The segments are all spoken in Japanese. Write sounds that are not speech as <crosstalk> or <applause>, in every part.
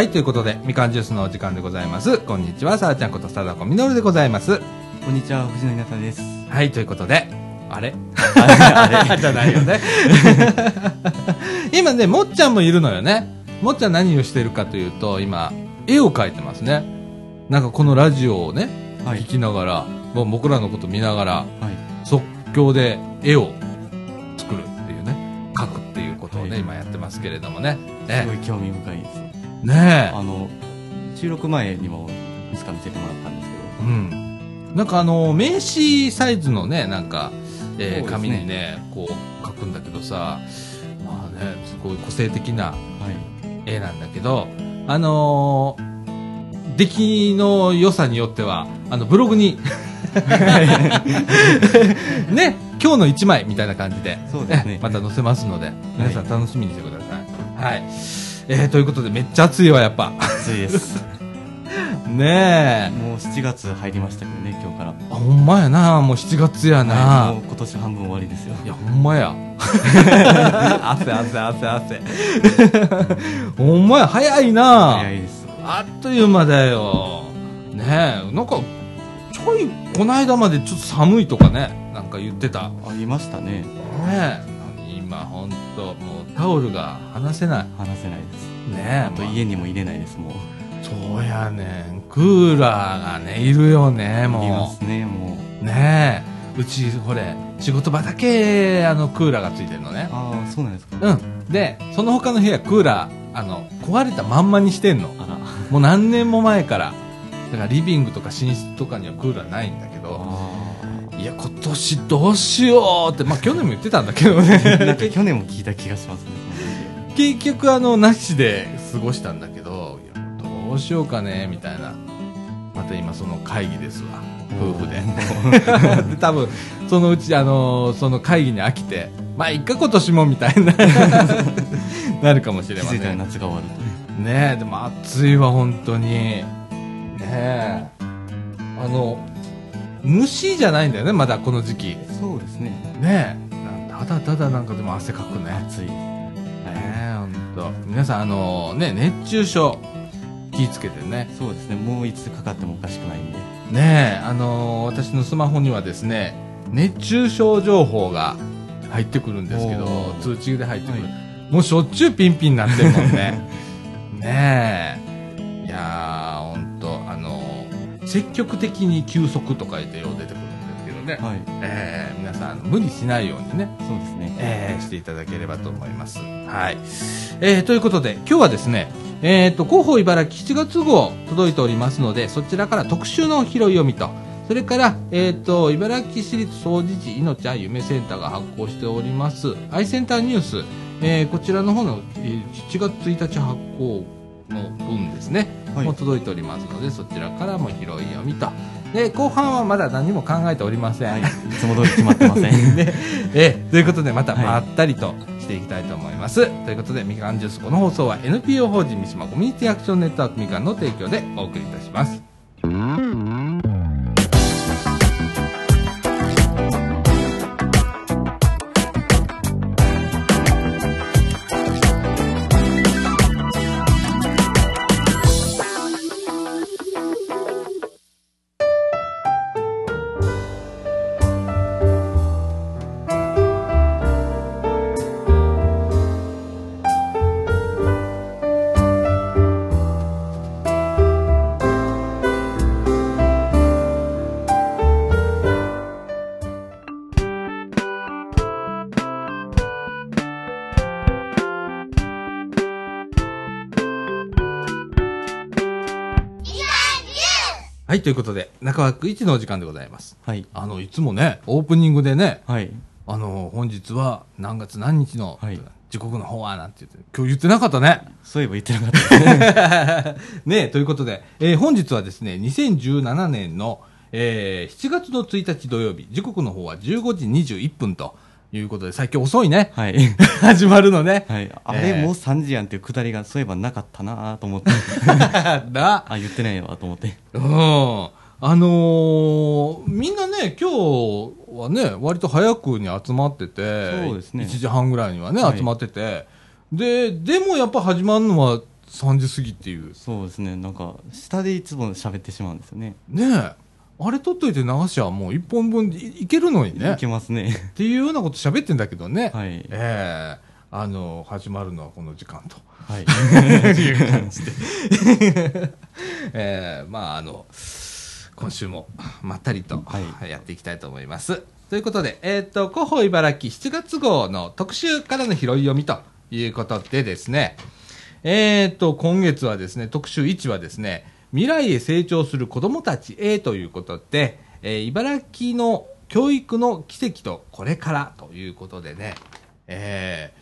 はい、ということで、みかんジュースのお時間でございます。こんにちは、さあちゃんこと貞子みのるでございます。こんにちは、藤野稲田です。はい、ということで、あれ？あれ <laughs> じゃないよね。<laughs> 今ね、もっちゃんもいるのよね。もっちゃん何をしてるかというと、今、絵を描いてますね。なんかこのラジオをね、はい聞きながら、もう僕らのこと見ながら、はい。即興で絵を作るっていうね、描くっていうことをね、はい今やってますけれどもね。すねごい興味深いです。ねあの、収録前にもいつか見せてもらったんですえ。うん。なんかあの、名刺サイズのね、なんか、えー紙にね、こう描くんだけどさ、まあね、すごい個性的なけど、はい。絵なんだけど、あのー出来の良さによっては、あの、ブログに、<laughs> ね、今日の一枚みたいな感じで、そうですねえまた載せますので、皆さん楽しみにしてください。はい。えー、ということで、めっちゃ暑いわ、やっぱ。暑いです。<laughs> ねえ。もう7月入りましたけどね、今日から。あ、ほんまやな、もう7月やな。はいもう今年半分終わりですよ。いや、ほんまや。<laughs> 汗、汗、汗、汗。<laughs> ほんまや、早いな。早いです。あっという間だよ。ねえ、なんか、ちょい、この間までちょっと寒いとかね、なんか言ってた。ねありましたね。え、今ほんと、もうタオルが離せない。話せないです。ねえ、あとまあ家にも入れないです、もう。そうやねん。クーラーがね、いるよね、いりまもすね、もう。う。ねえ、うち、ほれ、仕事場だけ、あの、クーラーがついてるのね。ああ、そうなんですか。うん。で、その他の部屋、クーラー、あの、壊れたまんまにしてんの。あら。もう何年も前から。だからリビングとか寝室とかにはクーラーないんだけど、あいや、今年どうしようって、まあ去年も言ってたんだけどね。あ。なんか去年も聞いた気がしますね、<laughs> 結局あの、なしで過ごしたんだけど、どうしようかね、みたいな。また今その会議ですわ。夫婦で。で <laughs> 多分、そのうちあの、その会議に飽きて、まあ一回今年もみたいな、<laughs> なるかもしれません。ね夏が終わると。え、でも暑いわ、本当に。ねえ。あの、虫じゃないんだよね、まだこの時期。そうですね。ねえ。ただただなんかでも汗かくね。暑い。ねえ、ほんと。皆さん、あのね、熱中症、気ぃつけてね。そうですね。もういつかかってもおかしくないんで。ねえ、あの私のスマホにはですね、熱中症情報が入ってくるんですけど通知で入ってくる。はもうしょっちゅうピンピンになってるもんね。<laughs> ねえ。積極的に休息とか言ってよう出てくるんですけどね。はい。えー皆さん、無理しないようにね、そうですね。えーしていただければと思います。はい。えーということで、今日はですね、えっ、と、広報茨城7月号届いておりますので、そちらから特集の拾い読みと、それから、えっ、と、茨城市立総持寺命あ夢センターが発行しております、アイセンターニュース、えーこちらの方の、えー7月1日発行の分ですね、はいもう届いておりますので、そちらからも拾い読みと。で、後半はまだ何も考えておりません。はい。いつも通り決まってません。<laughs> ね、えーということでまたはいまったりとしていきたいと思います、ということでみかんジュースこの放送は NPO 法人三島コミュニティアクションネットワークみかんの提供でお送りいたしますはいということで中枠1のお時間でございますはい。あのいつもねオープニングでねはい。あの本日は何月何日の、はい時刻の方はなんて言って今日言ってなかったねそういえば言ってなかったです <laughs> ね。ねということで、えー本日はですね、2017年の、えー7月の1日土曜日、時刻の方は15時21分ということで、最近遅いね。はい。<laughs> 始まるのね。はい。あえーれ、もう3時やんっていうくだりが、そういえばなかったなと思って。<laughs> だ。あ、言ってないわと思って。うん。あのーみんなね、今日はね、割と早くに集まってて、そうですね1時半ぐらいにはね、はい集まってて、で、でもやっぱ始まるのは3時過ぎっていうそうですねなんか下でいつも喋ってしまうんですよねねえあれ取っといて流しゃもう1本分いいけるのにね。いけますね。っていうようなこと喋ってんだけどね、はい。ええ。あの始まるのはこの時間と。はい。<laughs> いう感じで、<laughs> えーまああの今週もまったりとはやっていきたいと思います。ということで、えっ、と、広報茨城7月号の特集からの拾い読みということでですね、えっ、と、今月はですね、特集1はですね、未来へ成長する子供たちへということで、えー茨城の教育の奇跡とこれからということでね、え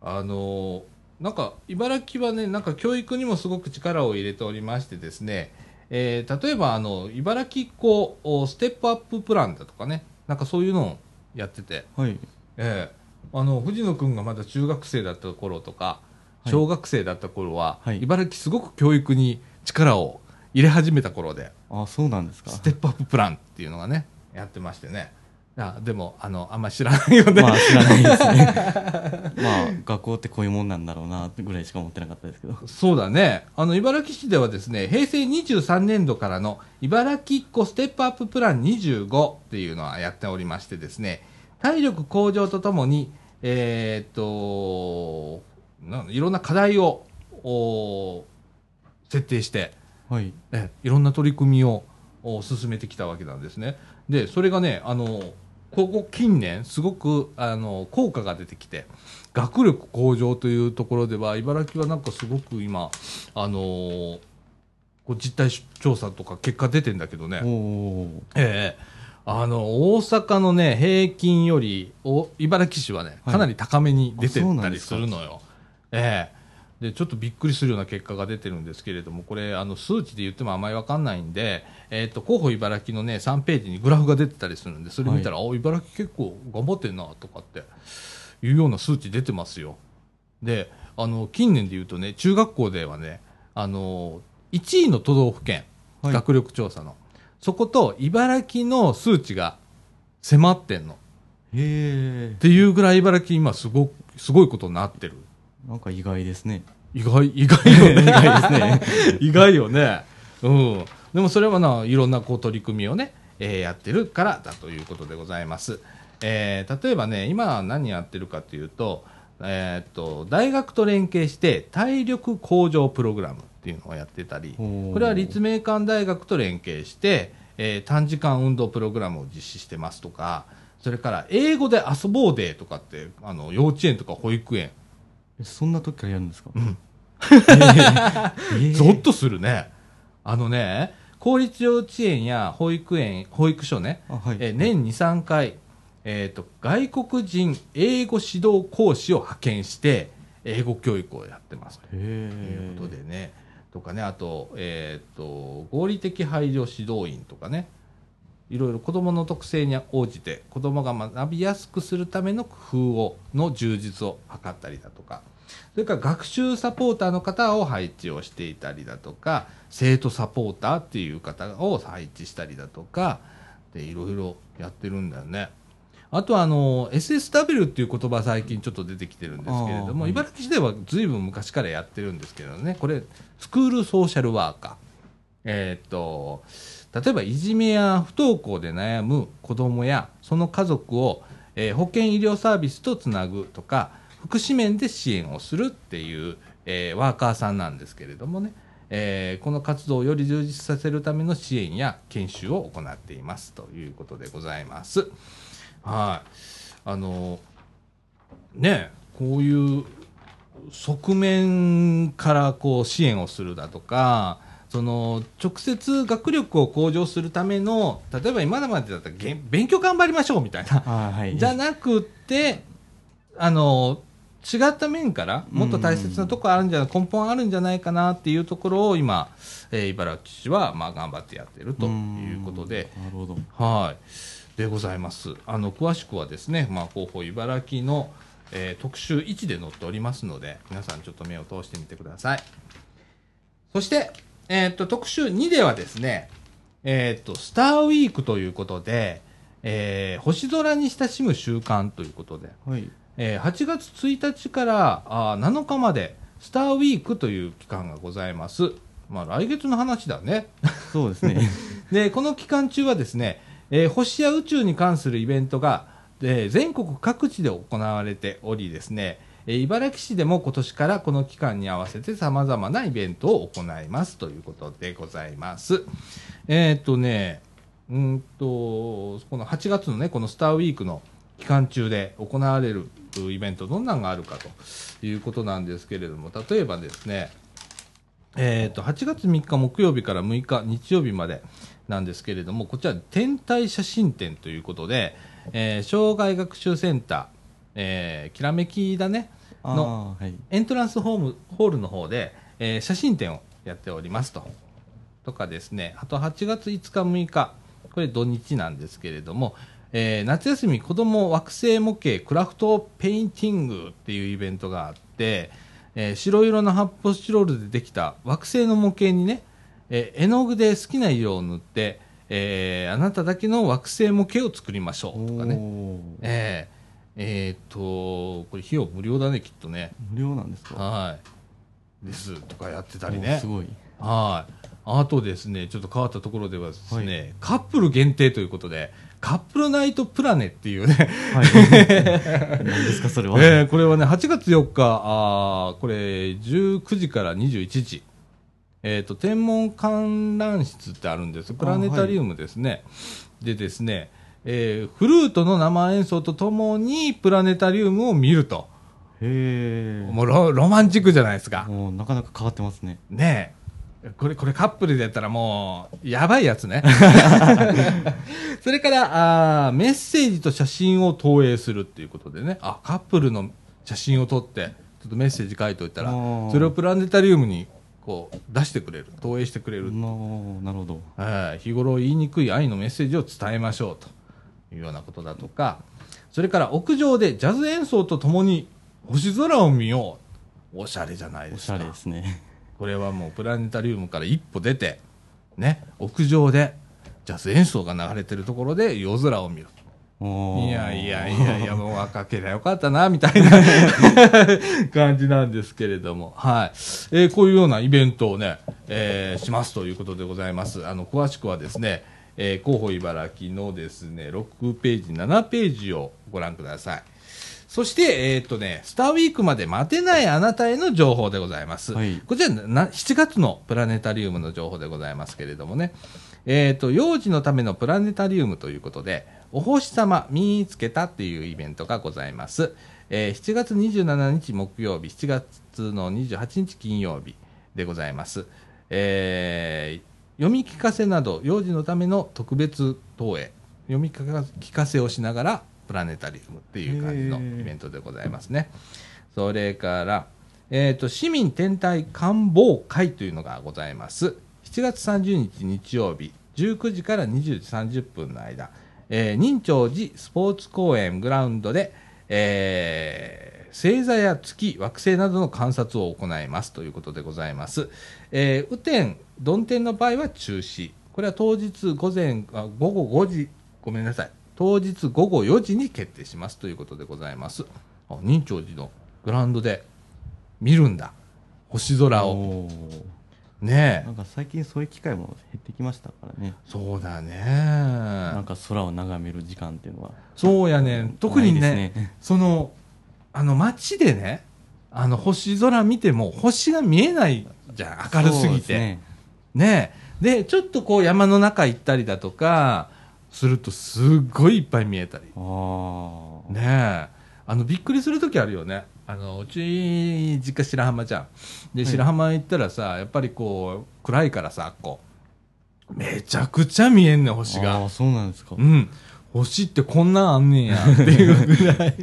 ーあのーなんか茨城はね、なんか教育にもすごく力を入れておりましてですね、えー例えばあの茨城っ子おステップアッププランだとかね、なんかそういうのをやってて、はい。ええあの藤野君がまだ中学生だった頃とかい。小学生だった頃は、はい。茨城すごく教育に力を入れ始めた頃で。あそうなんですか。ステップアッププランっていうのがねやってましてね。あでもあのあんまり知らないよね、まあ知らないですね。<laughs> まあ学校ってこういうもんなんだろうなぐらいしか思ってなかったですけど。そうだね。あの茨城市ではですね平成23年度からの茨城っ子ステップアッププラン25っていうのはやっておりましてですね体力向上とともにえーっとないろんな課題をお設定してはい。えいろんな取り組みをお進めてきたわけなんですね。で、それがね、あの、ここ近年、すごく、あの、効果が出てきて、学力向上というところでは、茨城はなんかすごく今、あのこう実態調査とか結果出てんだけどね、ええあの、大阪のね、平均より、お茨城市はね、はい。かなり高めに出てたりするのよ。ええで、ちょっとびっくりするような結果が出てるんですけれども、これ、あの、数値で言ってもあまりわかんないんで、えっ、と、候補茨城のね、3ページにグラフが出てたりするんで、それ見たら、お茨城結構頑張ってんな、とかって、いうような数値出てますよ。で、あの、近年で言うとね、中学校ではね、あの、1位の都道府県、はい学力調査の、そこと茨城の数値が迫ってんの。へえっていうぐらい茨城今すごく、すごいことになってる。なんか意外ですね意外、意外よね。意外ですね意外よね。うん。でもそれはな、いろんなこう取り組みをね、えーやってるからだということでございます。えー例えばね、今何やってるかというと、えーっと、大学と連携して体力向上プログラムっていうのをやってたり、これは立命館大学と連携して、えー短時間運動プログラムを実施してますとか、それから英語で遊ぼうデーとかって、あの、幼稚園とか保育園、えそんな時からやるんですか？うん。ええ <laughs> ゾッとするね。あのね、公立幼稚園や保育園、保育所ね、あはい。えー年2、3回、えっ、と、外国人英語指導講師を派遣して、英語教育をやってます。と。へいうえことでね、とかね、あと、えっ、と、合理的配慮指導員とかね、いろいろ子供の特性に応じて子供が学びやすくするための工夫をの充実を図ったりだとか。それから学習サポーターの方を配置をしていたりだとか生徒サポーターっていう方を配置したりだとかでいろいろやってるんだよね。あとはあの SSW っていう言葉最近ちょっと出てきてるんですけれども、茨城市ではずいぶん昔からやってるんですけどね。これスクールソーシャルワーカー。えーっと例えばいじめや不登校で悩む子どもやその家族を、えー保健医療サービスとつなぐとか福祉面で支援をするっていう、えーワーカーさんなんですけれどもね、えーこの活動をより充実させるための支援や研修を行っていますということでございます。はいあのねこういう側面からこう支援をするだとかその直接学力を向上するための例えば今までだったら勉強頑張りましょうみたいなあはいじゃなくてあの違った面からもっと大切なところあるんじゃない根本あるんじゃないかなっていうところを今、えー茨城市はまあ頑張ってやってるということで。なるほどはい、でございます。あの詳しくはですね、まあ広報茨城の、えー特集1で載っておりますので、皆さんちょっと目を通してみてください。そして、えっ、と特集2ではですね、えっ、とスターウィークということで、えー星空に親しむ習慣ということで、はいえー8月1日からあー7日までスターウィークという期間がございます。まあ、来月の話だね。そうですね。<laughs> で、この期間中はですね、えー星や宇宙に関するイベントが、えー全国各地で行われておりですね、え茨城市でも今年からこの期間に合わせて様々なイベントを行いますということでございます。えーっとね、うんと、この8月のね、このスターウィークの期間中で行われるイベント、どんなのがあるかということなんですけれども、例えばですね、えー、と8月3日木曜日から6日日曜日までなんですけれども、こちら、天体写真展ということで、えー障害学習センター、えーきらめきだね、の。エントランスホームホールの方で、えー写真展をやっておりますと。とかですね、あと8月5日、6日、これ土日なんですけれども、えー夏休み子供惑星模型クラフトペインティングっていうイベントがあって、えー白色の発泡スチロールでできた惑星の模型にね、えー絵の具で好きな色を塗って、えーあなただけの惑星模型を作りましょうとかね。おーえーえーっと、これ費用無料だね、きっとね。無料なんですか？はい。ですとかやってたりねす。ごい。はい。あとですね、ちょっと変わったところではですね、カップル限定ということで、カップルナイトプラネっていうね、はい。何ですか、それは。<laughs> えーこれはね、8月4日、あーこれ、19時から21時。えっ、と、天文観覧室ってあるんです。プラネタリウムですね。でですね、えーフルートの生演奏とともにプラネタリウムを見ると。へえ。もうロロマンチックじゃないですか。もうなかなか変わってますね。ねえ。これ、これカップルでやったらもう、やばいやつね。<laughs> それから、あーメッセージと写真を投影するっていうことでね、あ、カップルの写真を撮って、ちょっとメッセージ書いておいたらそれをプラネタリウムに、こう、出してくれる。投影してくれる。のなるほど。はい日頃言いにくい愛のメッセージを伝えましょうというようなことだとか、それから屋上でジャズ演奏とともに星空を見よう。おしゃれじゃないですか。おしゃれですね。これはもうプラネタリウムから一歩出て、ね、屋上でジャズ演奏が流れてるところで夜空を見る。いやいやいやいや、もう若ければよかったな、みたいな <laughs> 感じなんですけれども、はい。えーこういうようなイベントをね、えーしますということでございます。あの、詳しくはですね、えー広報茨城のですね、6ページ、7ページをご覧ください。そして、えーっとね、スターウィークまで待てないあなたへの情報でございます。はいこちらな、7月のプラネタリウムの情報でございますけれどもね、えーっと、幼児のためのプラネタリウムということで、お星様見つけたっていうイベントがございます。えー7月27日木曜日、7月の28日金曜日でございます。えー読み聞かせなど幼児のための特別投影。読み聞かせをしながらプラネタリウムっていう感じのイベントでございますね。それから、えー、と市民天体観望会というのがございます。7月30日日曜日19時から20時30分の間、えー任長寺スポーツ公園グラウンドで、えー星座や月、惑星などの観察を行いますということでございます。えー、雨天、曇天の場合は中止。これは当日午前、あ午後5時、ごめんなさい。当日午後4時に決定しますということでございます。あ任長寺のグラウンドで見るんだ。星空を。ねえ。なんか最近そういう機会も減ってきましたからね。そうだね。なんか空を眺める時間っていうのは。そうやねん。特にね、ね <laughs> その、あの街でね、あの星空見ても星が見えないじゃん。明るすぎて。ねねえ。で、ちょっとこう山の中行ったりだとか、するとすっごいいっぱい見えたり。ねえ。あの、びっくりするときあるよね。あの、うち、実家白浜じゃん。で、はい白浜行ったらさ、やっぱりこう、暗いからさ、こう、めちゃくちゃ見えんねん、星あがあ、。そうなんですか。うん。星ってこんなんあんねんや、っていうぐらい。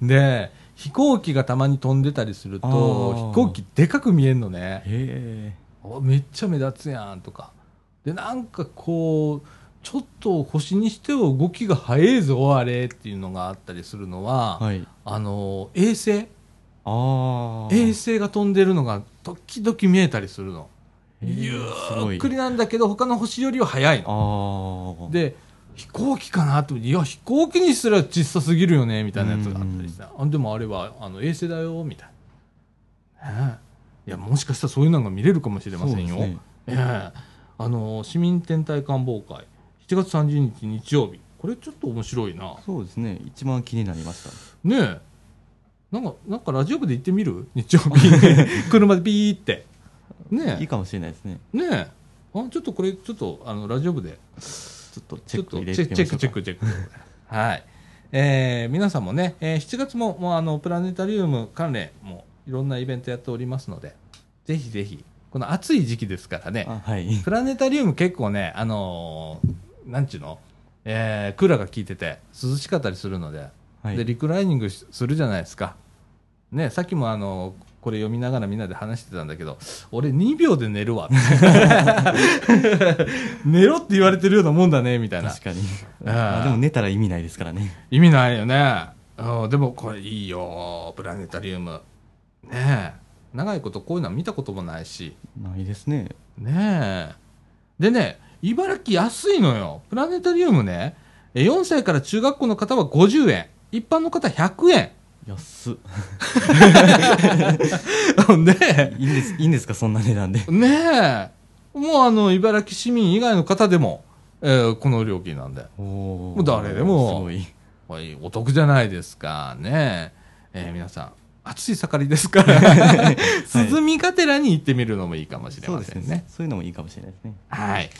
<laughs> で、飛行機がたまに飛んでたりするあと、ー飛行機でかく見えんのね。へおめっちゃ目立つやんとか。でなんかこうちょっと星にしては動きが速いぞあれっていうのがあったりするのは、え。はい。あの衛星。ああ。衛星が飛んでるのが時々見えたりするの。ゆっくりなんだけど他の星よりは速いの。で飛行機かなと。いや飛行機にすら小さすぎるよねみたいなやつがあったりしてあでもあれはあの衛星だよみたいねいやもしかしたらそういうのが見れるかもしれませんよ。ね。ええ。あの市民天体観望会。7月30日日曜日。これちょっと面白いな。そうですね。一番気になりました。ねえ。なんかなんかラジオ部で行ってみる？日曜日。<laughs> 車でビーって。ねいいかもしれないですね。えねえ。あちょっとこれちょっとあのラジオ部で。ちょっとチェックチェックチェックチェック。はい。えー皆さんもね、えー7月ももうあのプラネタリウム関連もいろんなイベントやっておりますのでぜひぜひこの暑い時期ですからねあはいプラネタリウム結構ね、あのーなんちゅうの、えークーラーが効いてて涼しかったりするので、はいでリクライニングしするじゃないですか。ね、さっきもあのこれ読みながらみんなで話してたんだけど、俺2秒で寝るわ。<laughs> 寝ろって言われてるようなもんだね、みたいな。確かにあでも寝たら意味ないですからね意味ないよね。うんでもこれいいよ、プラネタリウム。ねえ。長いことこういうのは見たこともないし。ないですねねえ。でね、茨城安いのよ。プラネタリウムね、え4歳から中学校の方は50円。一般の方100円。安っ <laughs> で、いいんですいいんですかそんな値段でねえ。もうあの、茨城市民以外の方でも、えーこの料金なんで。おもう誰でもすごいはいお得じゃないですか。ねえ。えー皆さん、暑い盛りですから、<laughs> 涼みがてらに行ってみるのもいいかもしれそうですねませんね。そういうのもいいかもしれないですねはい。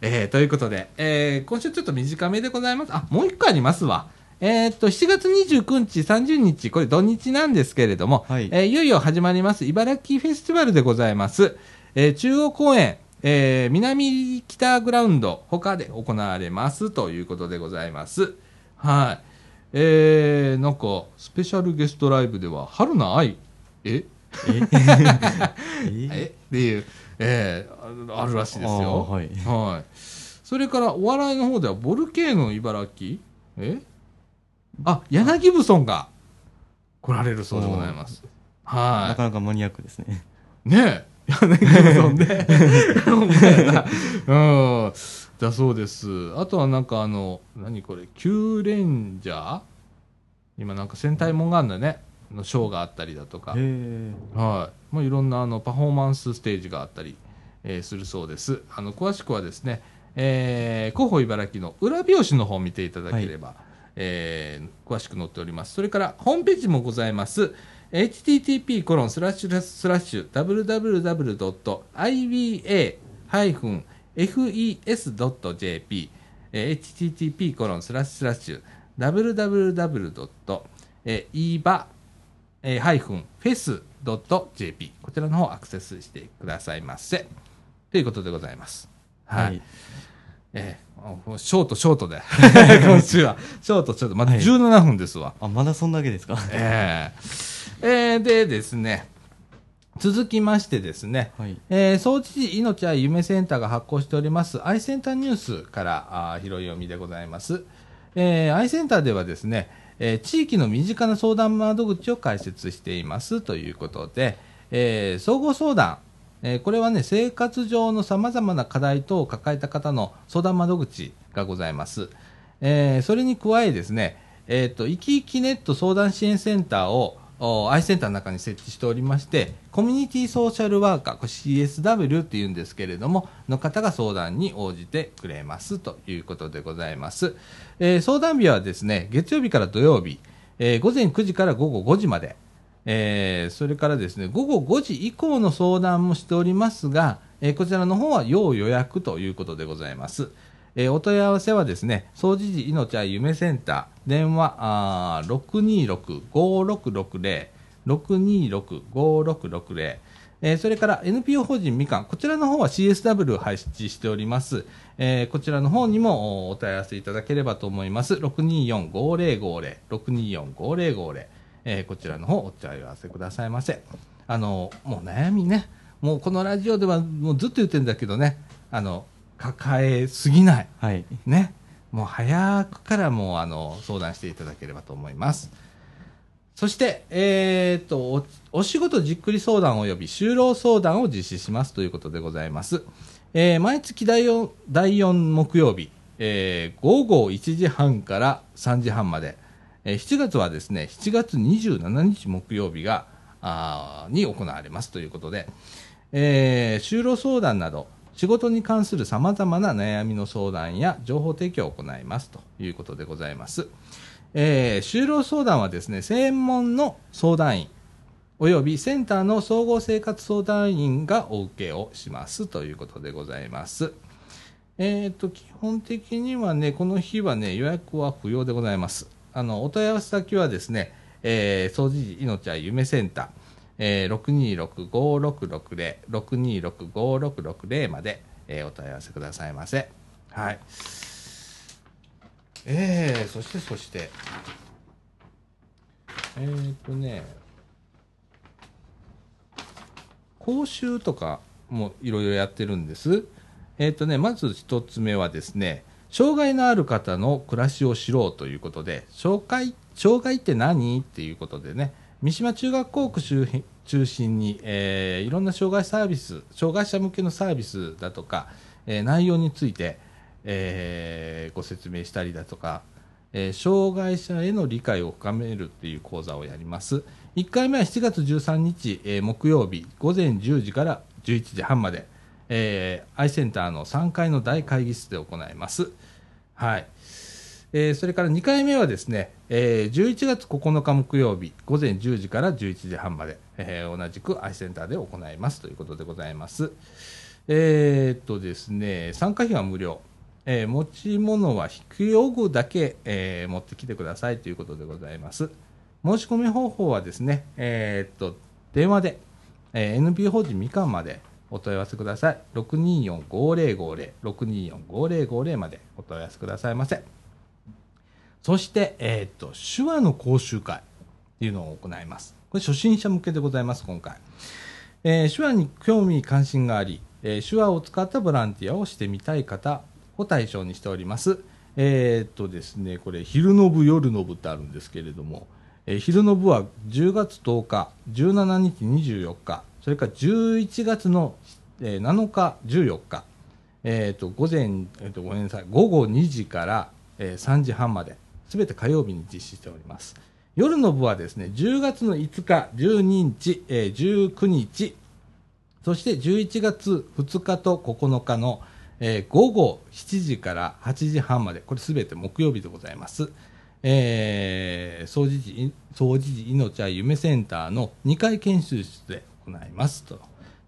えーということで、えー今週ちょっと短めでございます。あ、もう一個ありますわ。えーっと、7月29日、30日、これ土日なんですけれども、はいえーいよいよ始まります、茨城フェスティバルでございます。えー中央公園、えー南北グラウンド、他で行われますということでございます。はい。えー、なんか、スペシャルゲストライブでは、春菜愛、え？<laughs> え？<laughs> え？っていう、えーああるらしいですよ。はいはい。それから、お笑いの方では、ボルケーノ茨城？え？あ、柳ブソンが来られるそうでございます。なはかなかマニアックですねい。ねえ。柳ブソンで。ほんまやなうん。だそうです。あとはなんかあの、何これ、キューレンジャー？今なんか戦隊もんがあるんだね。のショーがあったりだとか。はい、もういろんなあのパフォーマンスステージがあったり、えーするそうです。あの詳しくはですね、えー、広報茨城の裏表紙の方を見ていただければ、えー詳しく載っております。それからホームページもございます。http コロンスラッシュスラッシュ www.iba-fes.jp えー http コロンスラッシュスラッシュ www.iba えー、ハイフンフェス .jp こちらの方アクセスしてくださいませ。ということでございます。はい、はい。えーあショートショートで。<laughs> 今週は。ショートショート。まだはい。17分ですわ、あまだそんだけですか？えー。えーでですね続きましてですね、はい。えー、総知事命愛夢センターが発行しておりますアイセンターニュースからあー拾い読みでございます、えー、アイセンターではですね、えー地域の身近な相談窓口を開設していますということで、えー総合相談、えーこれはね生活上のさまざまな課題等を抱えた方の相談窓口がございます、えーそれに加えですね、えー、と生き生きネット相談支援センターをおアイセンターの中に設置しておりまして、コミュニティソーシャルワーカー、これ CSW っていうんですけれども、の方が相談に応じてくれますということでございます。えー相談日はですね、月曜日から土曜日、えー午前9時から午後5時まで、えーそれからですね、午後5時以降の相談もしておりますが、えーこちらの方は要予約ということでございます。えーお問い合わせはですね、総持寺命愛夢センター、電話あー626-5660、626-5660、えーそれから NPO 法人みかん、こちらの方は CSW を配置しております。えーこちらの方にもおお問い合わせいただければと思います。624-5050、624-5050、えーこちらの方お問い合わせくださいませ。あの、もう悩みね、もうこのラジオではもうずっと言ってるんだけどね、あの、抱えすぎない。はいね、もう早くからもうあの相談していただければと思います。そして、えー、とお、お仕事じっくり相談及び就労相談を実施しますということでございます。えー毎月第 4, 第4木曜日、えー午後1時半から3時半まで、えー7月はですね、7月27日木曜日が、あに行われますということで、えー就労相談など仕事に関するさまざまな悩みの相談や情報提供を行いますということでございます。えー就労相談はですね、専門の相談員およびセンターの総合生活相談員がお受けをしますということでございます。えー、と基本的にはね、この日はね、予約は不要でございます。あのお問い合わせ先はですね、えー、掃除時命は夢センター、えー、626-5660、626-5660まで、えーお問い合わせくださいませ。はい。えー、そしてそして、えー、とね、講習とかもいろいろやってるんです。えっ、とね、まず一つ目はですね、障害のある方の暮らしを知ろうということで、障害障害って何？っていうことでね、三島中学校区周辺中心に、えーいろんな障害サービス、障害者向けのサービスだとか、えー内容について、えーご説明したりだとか、えー障害者への理解を深めるっていう講座をやります。1回目は7月13日、えー木曜日午前10時から11時半まで、えーアイセンターの3階の大会議室で行います。はい。えーそれから2回目はですね、えー11月9日木曜日午前10時から11時半まで、えー同じくアイセンターで行いますということでございます。えーっとですね、参加費は無料。えー持ち物は引き用具だけ、えー持ってきてくださいということでございます。申し込み方法はですね、えーっと、電話で、えー NP 法人みかんまでお問い合わせください。624-5050、624-5050までお問い合わせくださいませ。そして、えーっと、手話の講習会っていうのを行います。これ初心者向けでございます、今回。えー手話に興味関心があり、えー手話を使ったボランティアをしてみたい方を対象にしております。えーっとですね、これ、昼の部、夜の部ってあるんですけれども、えー昼の部は10月10日、17日、24日、それから11月の、えー7日、14日、えーっと午前、えーっとごめんなさい、午後2時から、えー3時半まで、すべて火曜日に実施しております。夜の部はですね、10月の5日、12日、えー19日、そして11月2日と9日の、えー午後7時から8時半まで、これすべて木曜日でございます。えー、掃除時、掃除時命は夢センターの2階研修室で行いますと。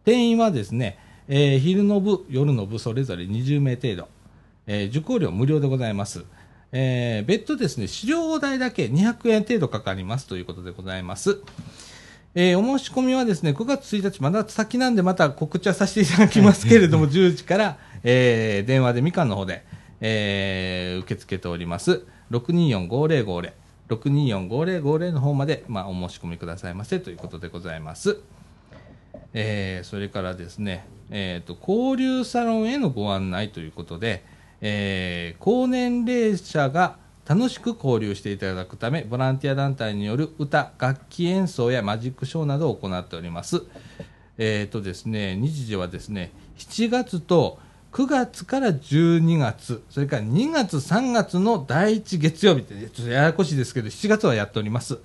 定員はですね、えー昼の部、夜の部それぞれ20名程度。えー受講料無料でございます。えー別途ですね、資料代だけ200円程度かかりますということでございます。えーお申し込みはですね、9月1日、まだ先なんでまた告知はさせていただきますけれども、10時から、えー電話でみかんの方で、えー受け付けております。624-5050、624-5050の方まで、まあ、お申し込みくださいませということでございます。えーそれからですね、えーと、交流サロンへのご案内ということで、えー高年齢者が楽しく交流していただくため、ボランティア団体による歌、楽器演奏やマジックショーなどを行っております。えーとですね、日時はですね、7月と9月から12月、それから2月、3月の第1月曜日って、ちょっとややこしいですけど、7月はやっております。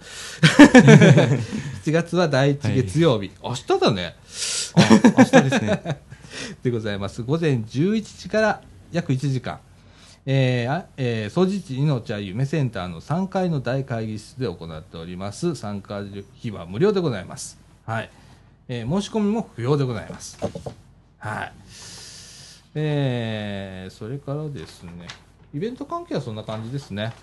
7月は第1月曜日。明日だね。あ明日ですね。<laughs> でございます。午前11時から約1時間。えーあえー掃除地命は夢センターの3階の大会議室で行っております。参加費は無料でございます。はい。えー申し込みも不要でございます。はい。えーそれからですね、イベント関係はそんな感じですね。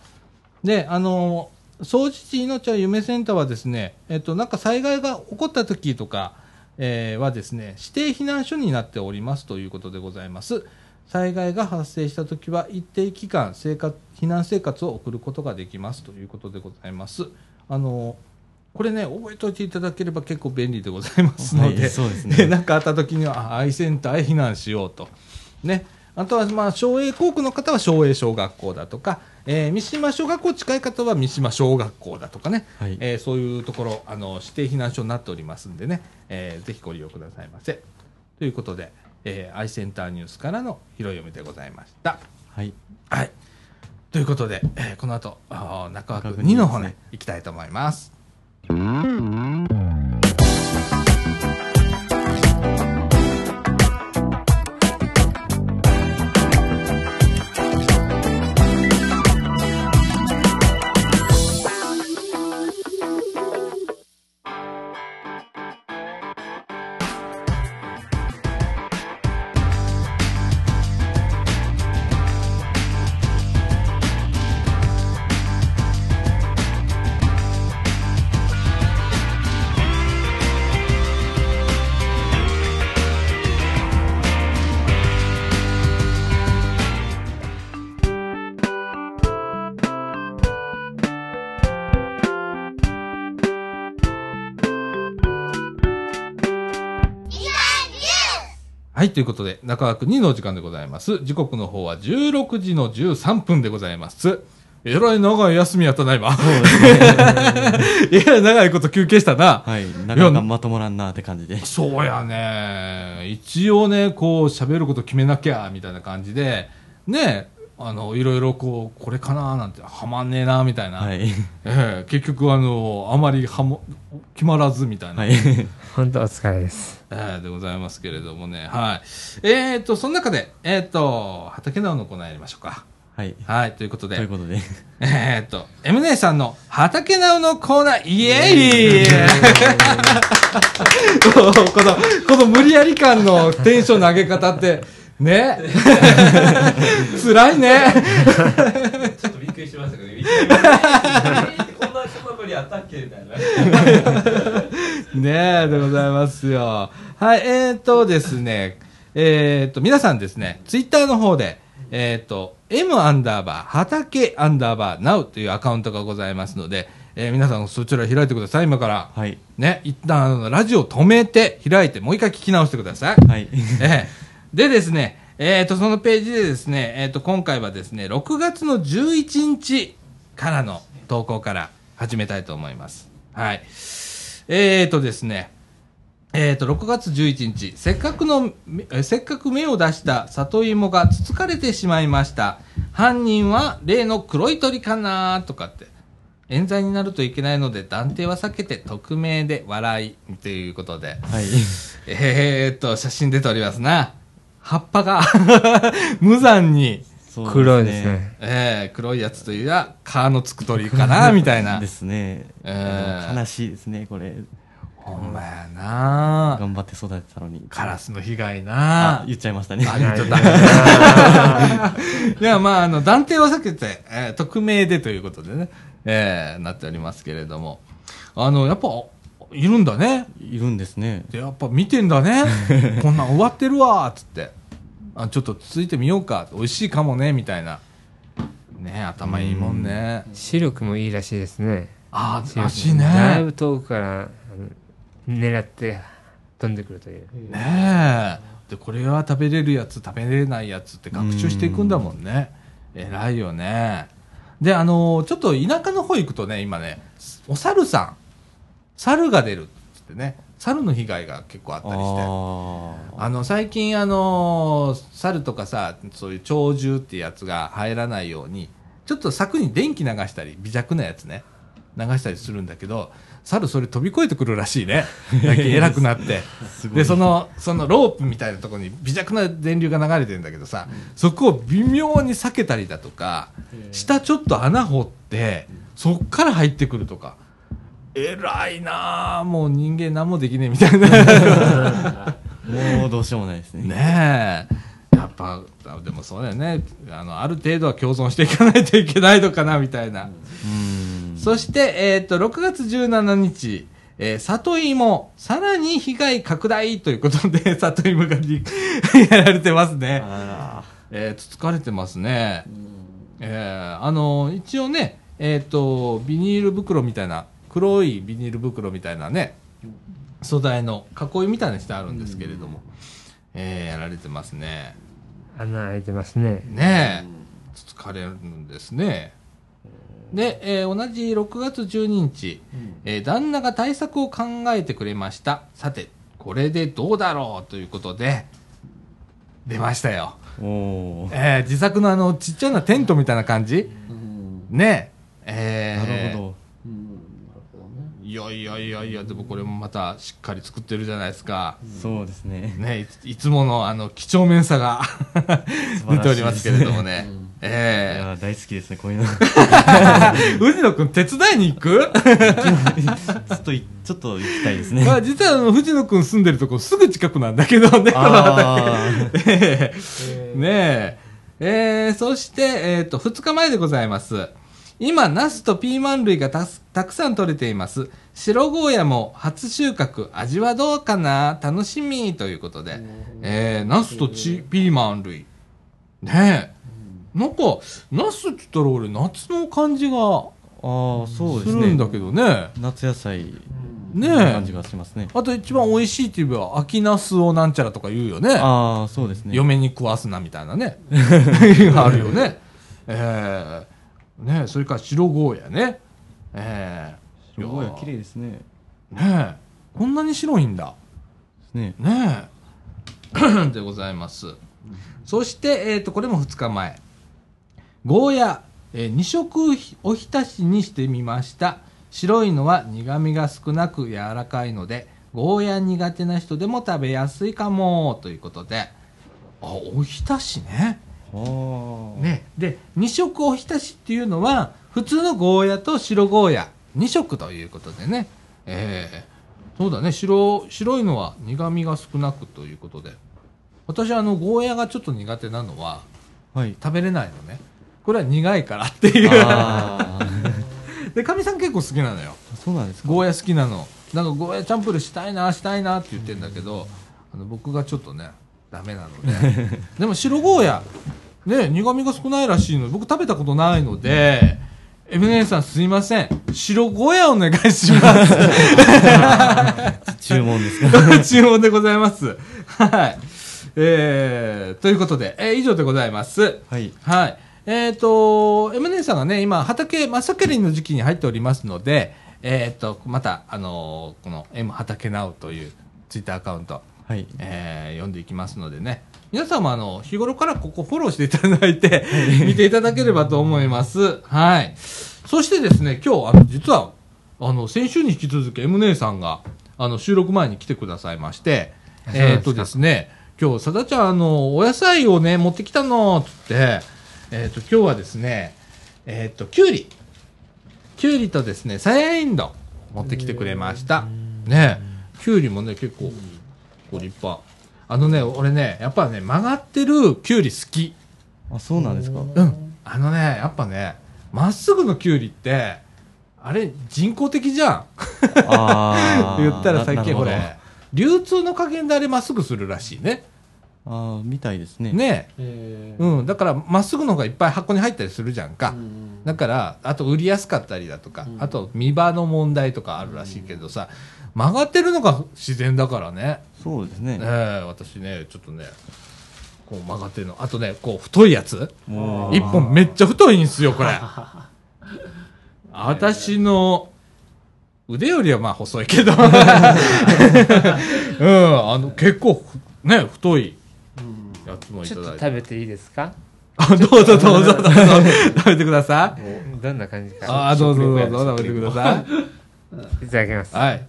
で、あの掃除地命は夢センターはですね、えっと、なんか災害が起こった時とか、えーはですね、指定避難所になっておりますということでございます。災害が発生した時は一定期間生活、避難生活を送ることができますということでございます。あのこれね、覚えておいていただければ結構便利でございますので、はいそうですね何かあった時には、あアイセンターへ避難しようと。ね。あとは、まあ、昭栄高校の方は昭栄小学校だとか、えー三島小学校近い方は三島小学校だとかね、はいえーそういうところ、あの、指定避難所になっておりますんでね、えーぜひご利用くださいませ。ということで、えーアイセンターニュースからの拾い読みでございました。はい。はい。ということで、えーこの後、中枠中枠2の方ね、行きたいと思います。はい、ということで、中川くんにのお時間でございます。時刻の方は16時の13分でございます。えらい長い休みやったな、今。そうですね。<laughs> えらい長いこと休憩したな。はい。なかなかまともらんなって感じで。そうやね。一応ね、こう、喋ること決めなきゃ、みたいな感じで、ね、あの、いろいろこう、これかななんて、はまんねえな、みたいな。はい。ええ結局、あの、あまりはも、決まらず、みたいな。はい。本当お疲れです。えーでございますけれどもね。はい。えー、と、その中で、えー、と、畑直のコーナーやりましょうか。はい。はい、ということで、ということで。えー、と、M 姉さんの畑直のコーナー、イエーイこの、この無理やり感のテンションの上げ方って、ね。<laughs> 辛いね。<laughs> ちょっとびっくりしましたけど、<laughs> りあったっけ？みたいな。<laughs> ねえ、でございますよ。はい、えーとですね、えーと、皆さんですね、ツイッターの方で、えーと、m アンダーバー、畑アンダーバー、now というアカウントがございますので、えー皆さんそちら開いてください、今から。はい。ね、一旦あのラジオ止めて、開いて、もう一回聞き直してください。はい。<laughs> ええでですね、えっ、と、そのページでですね、えっ、と、今回はですね、6月の11日からの投稿から始めたいと思います。はい。えっ、とですね、えっ、と、6月11日、せっかくの、えせっかく芽を出した里芋がつつかれてしまいました。犯人は例の黒い鳥かなとかって。冤罪になるといけないので断定は避けて匿名で笑いということで。はい。えーっと、写真出ておりますな。葉っぱが <laughs> 無残に、そう黒いですね。えー黒いやつというや、皮のつく鳥かな、みたいな <laughs> で。すね。えー悲しいですね、これ。ほんまやな頑張って育てたのに。カラスの被害あな、言っちゃいましたね。あ言っちゃった。<laughs> いや、まあ、あの、断定は避けて、えー匿名でということでね、えーなっておりますけれども。あの、やっぱ、いるんだね。いるんですね。で、やっぱ見てんだね。<laughs> こんなん終わってるわ、つって。あ、ちょっと続いてみようか。美味しいかもね、みたいな。ね頭いいもんね。視力もいいらしいですね。あらしいね。だいぶ遠くから狙って飛んでくるという。ねえ。で、これは食べれるやつ、食べれないやつって学習していくんだもんね。偉いよね。で、あのーちょっと田舎の方行くとね、今ね、お猿さん、猿が出るっつってね、猿の被害が結構あったりして。ああの最近あのー猿とかさそういう鳥獣っていうやつが入らないようにちょっと柵に電気流したり微弱なやつね。流したりするんだけど猿それ飛び越えてくるらしいね。<laughs> 偉くなって。でそのそのロープみたいなところに微弱な電流が流れてるんだけどさ、そこを微妙に避けたりだとか下ちょっと穴掘ってそっから入ってくるとか偉いなあもう人間何もできねえみたいなあ。もうどうしようもないですね。ねえ。やっぱ、でもそうだよね。あの、ある程度は共存していかないといけないのかな、みたいな。うん。そして、えっ、と、6月17日、えー里芋、さらに被害拡大ということで、<laughs> 里芋がり <laughs> やられてますね。あえー、つつかれてますね。えーあの、一応ね、えっ、と、ビニール袋みたいな、黒いビニール袋みたいなね、素材の囲いみたいなのしてあるんですけれども、えーやられてますね。穴開いてますね。ねえ、つつかれるんですね。で、えー同じ6月12日、えー旦那が対策を考えてくれました。さて、これでどうだろうということで、出ましたよ。ーおーえー自作のあの、ちっちゃなテントみたいな感じ？ねえ。なえーるほど。いやいやいやいや、でもこれもまたしっかり作ってるじゃないですか。そうですね。ねいついつものあの、几帳面さが出ておりますけれどもね。いえや大好きですね、こういうの。え <laughs> 藤野くん手伝いに行く？ちょっとい、ちょっと行きたいですね。まあ実はあの、藤野くん住んでるとこすぐ近くなんだけどね、この畑。ええ <laughs> ねえ。えー、そして、えっ、と、2日前でございます。今、ナスとピーマン類がたすたくさん取れています。白ゴーヤも初収穫。味はどうかな？楽しみということで。えー、ナスとチピーマン類。ねえ。なんか、ナスって言ったら俺、夏の感じがああ、そうですね。するんだけどね。夏野菜ね感じえ。がしますね。あと一番美味しいって言えば、秋ナスをなんちゃらとか言うよね。ああ、そうですね。嫁に食わすなみたいなね。<laughs> あるよね。ええねえ、それから白ゴーヤね。ええすごい綺麗ですね。ねえ。こんなに白いんだ。ね。ねえ。<coughs> でございます。そして、えっ、と、これも2日前。ゴーヤ、え2色おひたしにしてみました。白いのは苦味が少なく柔らかいので、ゴーヤ苦手な人でも食べやすいかも、ということで。あ、おひたしね。ね。で、2色おひたしっていうのは、普通のゴーヤと白ゴーヤ、2色ということでね。ええそうだね、白、白いのは苦味が少なくということで。私あの、ゴーヤがちょっと苦手なのは、はい。食べれないのね。これは苦いからっていう。あ <laughs> で、かみさん結構好きなのよ。あ。そうなんですか？ゴーヤ好きなの。なんかゴーヤチャンプルーしたいな、したいなって言ってんだけど、あの僕がちょっとね、ダメなので。<laughs> でも白ゴーヤ、ね、苦味が少ないらしいので、僕食べたことないので、エムネさんすいません。白ゴーヤお願いします。<laughs> 注文ですか。<laughs> 注文でございます。はい。えー、ということで、えー以上でございます。はい。はい。えっ、と、エムネさんがね、今、畑、真っ盛りの時期に入っておりますので、えっ、と、また、あのーこの M 畑ナウというツイッターアカウント、はい。えー読んでいきますのでね、皆さんもあの、日頃からここフォローしていただいて、見ていただければと思います。はい。そしてですね、今日、あの、実は、あの、先週に引き続き M 姉さんが、あの、収録前に来てくださいまして、えっ、とですね、今日、さだちゃん、あの、お野菜をね、持ってきたの、つって、えっ、と、今日はですね、えっ、と、きゅうり。きゅうりとですね、さやいんど持ってきてくれました。ねきゅうりもね、結構、こう立派。あのね、俺ね、やっぱね、曲がってるきゅうり好き。あ、そうなんですか？うん。あのね、やっぱね、まっすぐのきゅうりって、あれ、人工的じゃん。ああ。<laughs> 言ったら最近ほれ、流通の加減であれまっすぐするらしいね。ああ、みたいですね。。ねえうん。だから、まっすぐの方がいっぱい箱に入ったりするじゃんか。うんだから、あと売りやすかったりだとか、うんあと見場の問題とかあるらしいけどさ、曲がってるのが自然だからね。そうですねね。え、私ね、ちょっとね、こう曲がってるの。あとね、こう太いやつもう。一本めっちゃ太いんすよ、これ。<laughs> 私の腕よりはまあ細いけど。<laughs> うん、あの、結構ふ、ね、太いやつもいちょっとただいて。食べていいですか？あどうぞどうぞどうぞ。食べてください。どんな感じかああ、どうぞどうぞ食べてください。いただきますはい。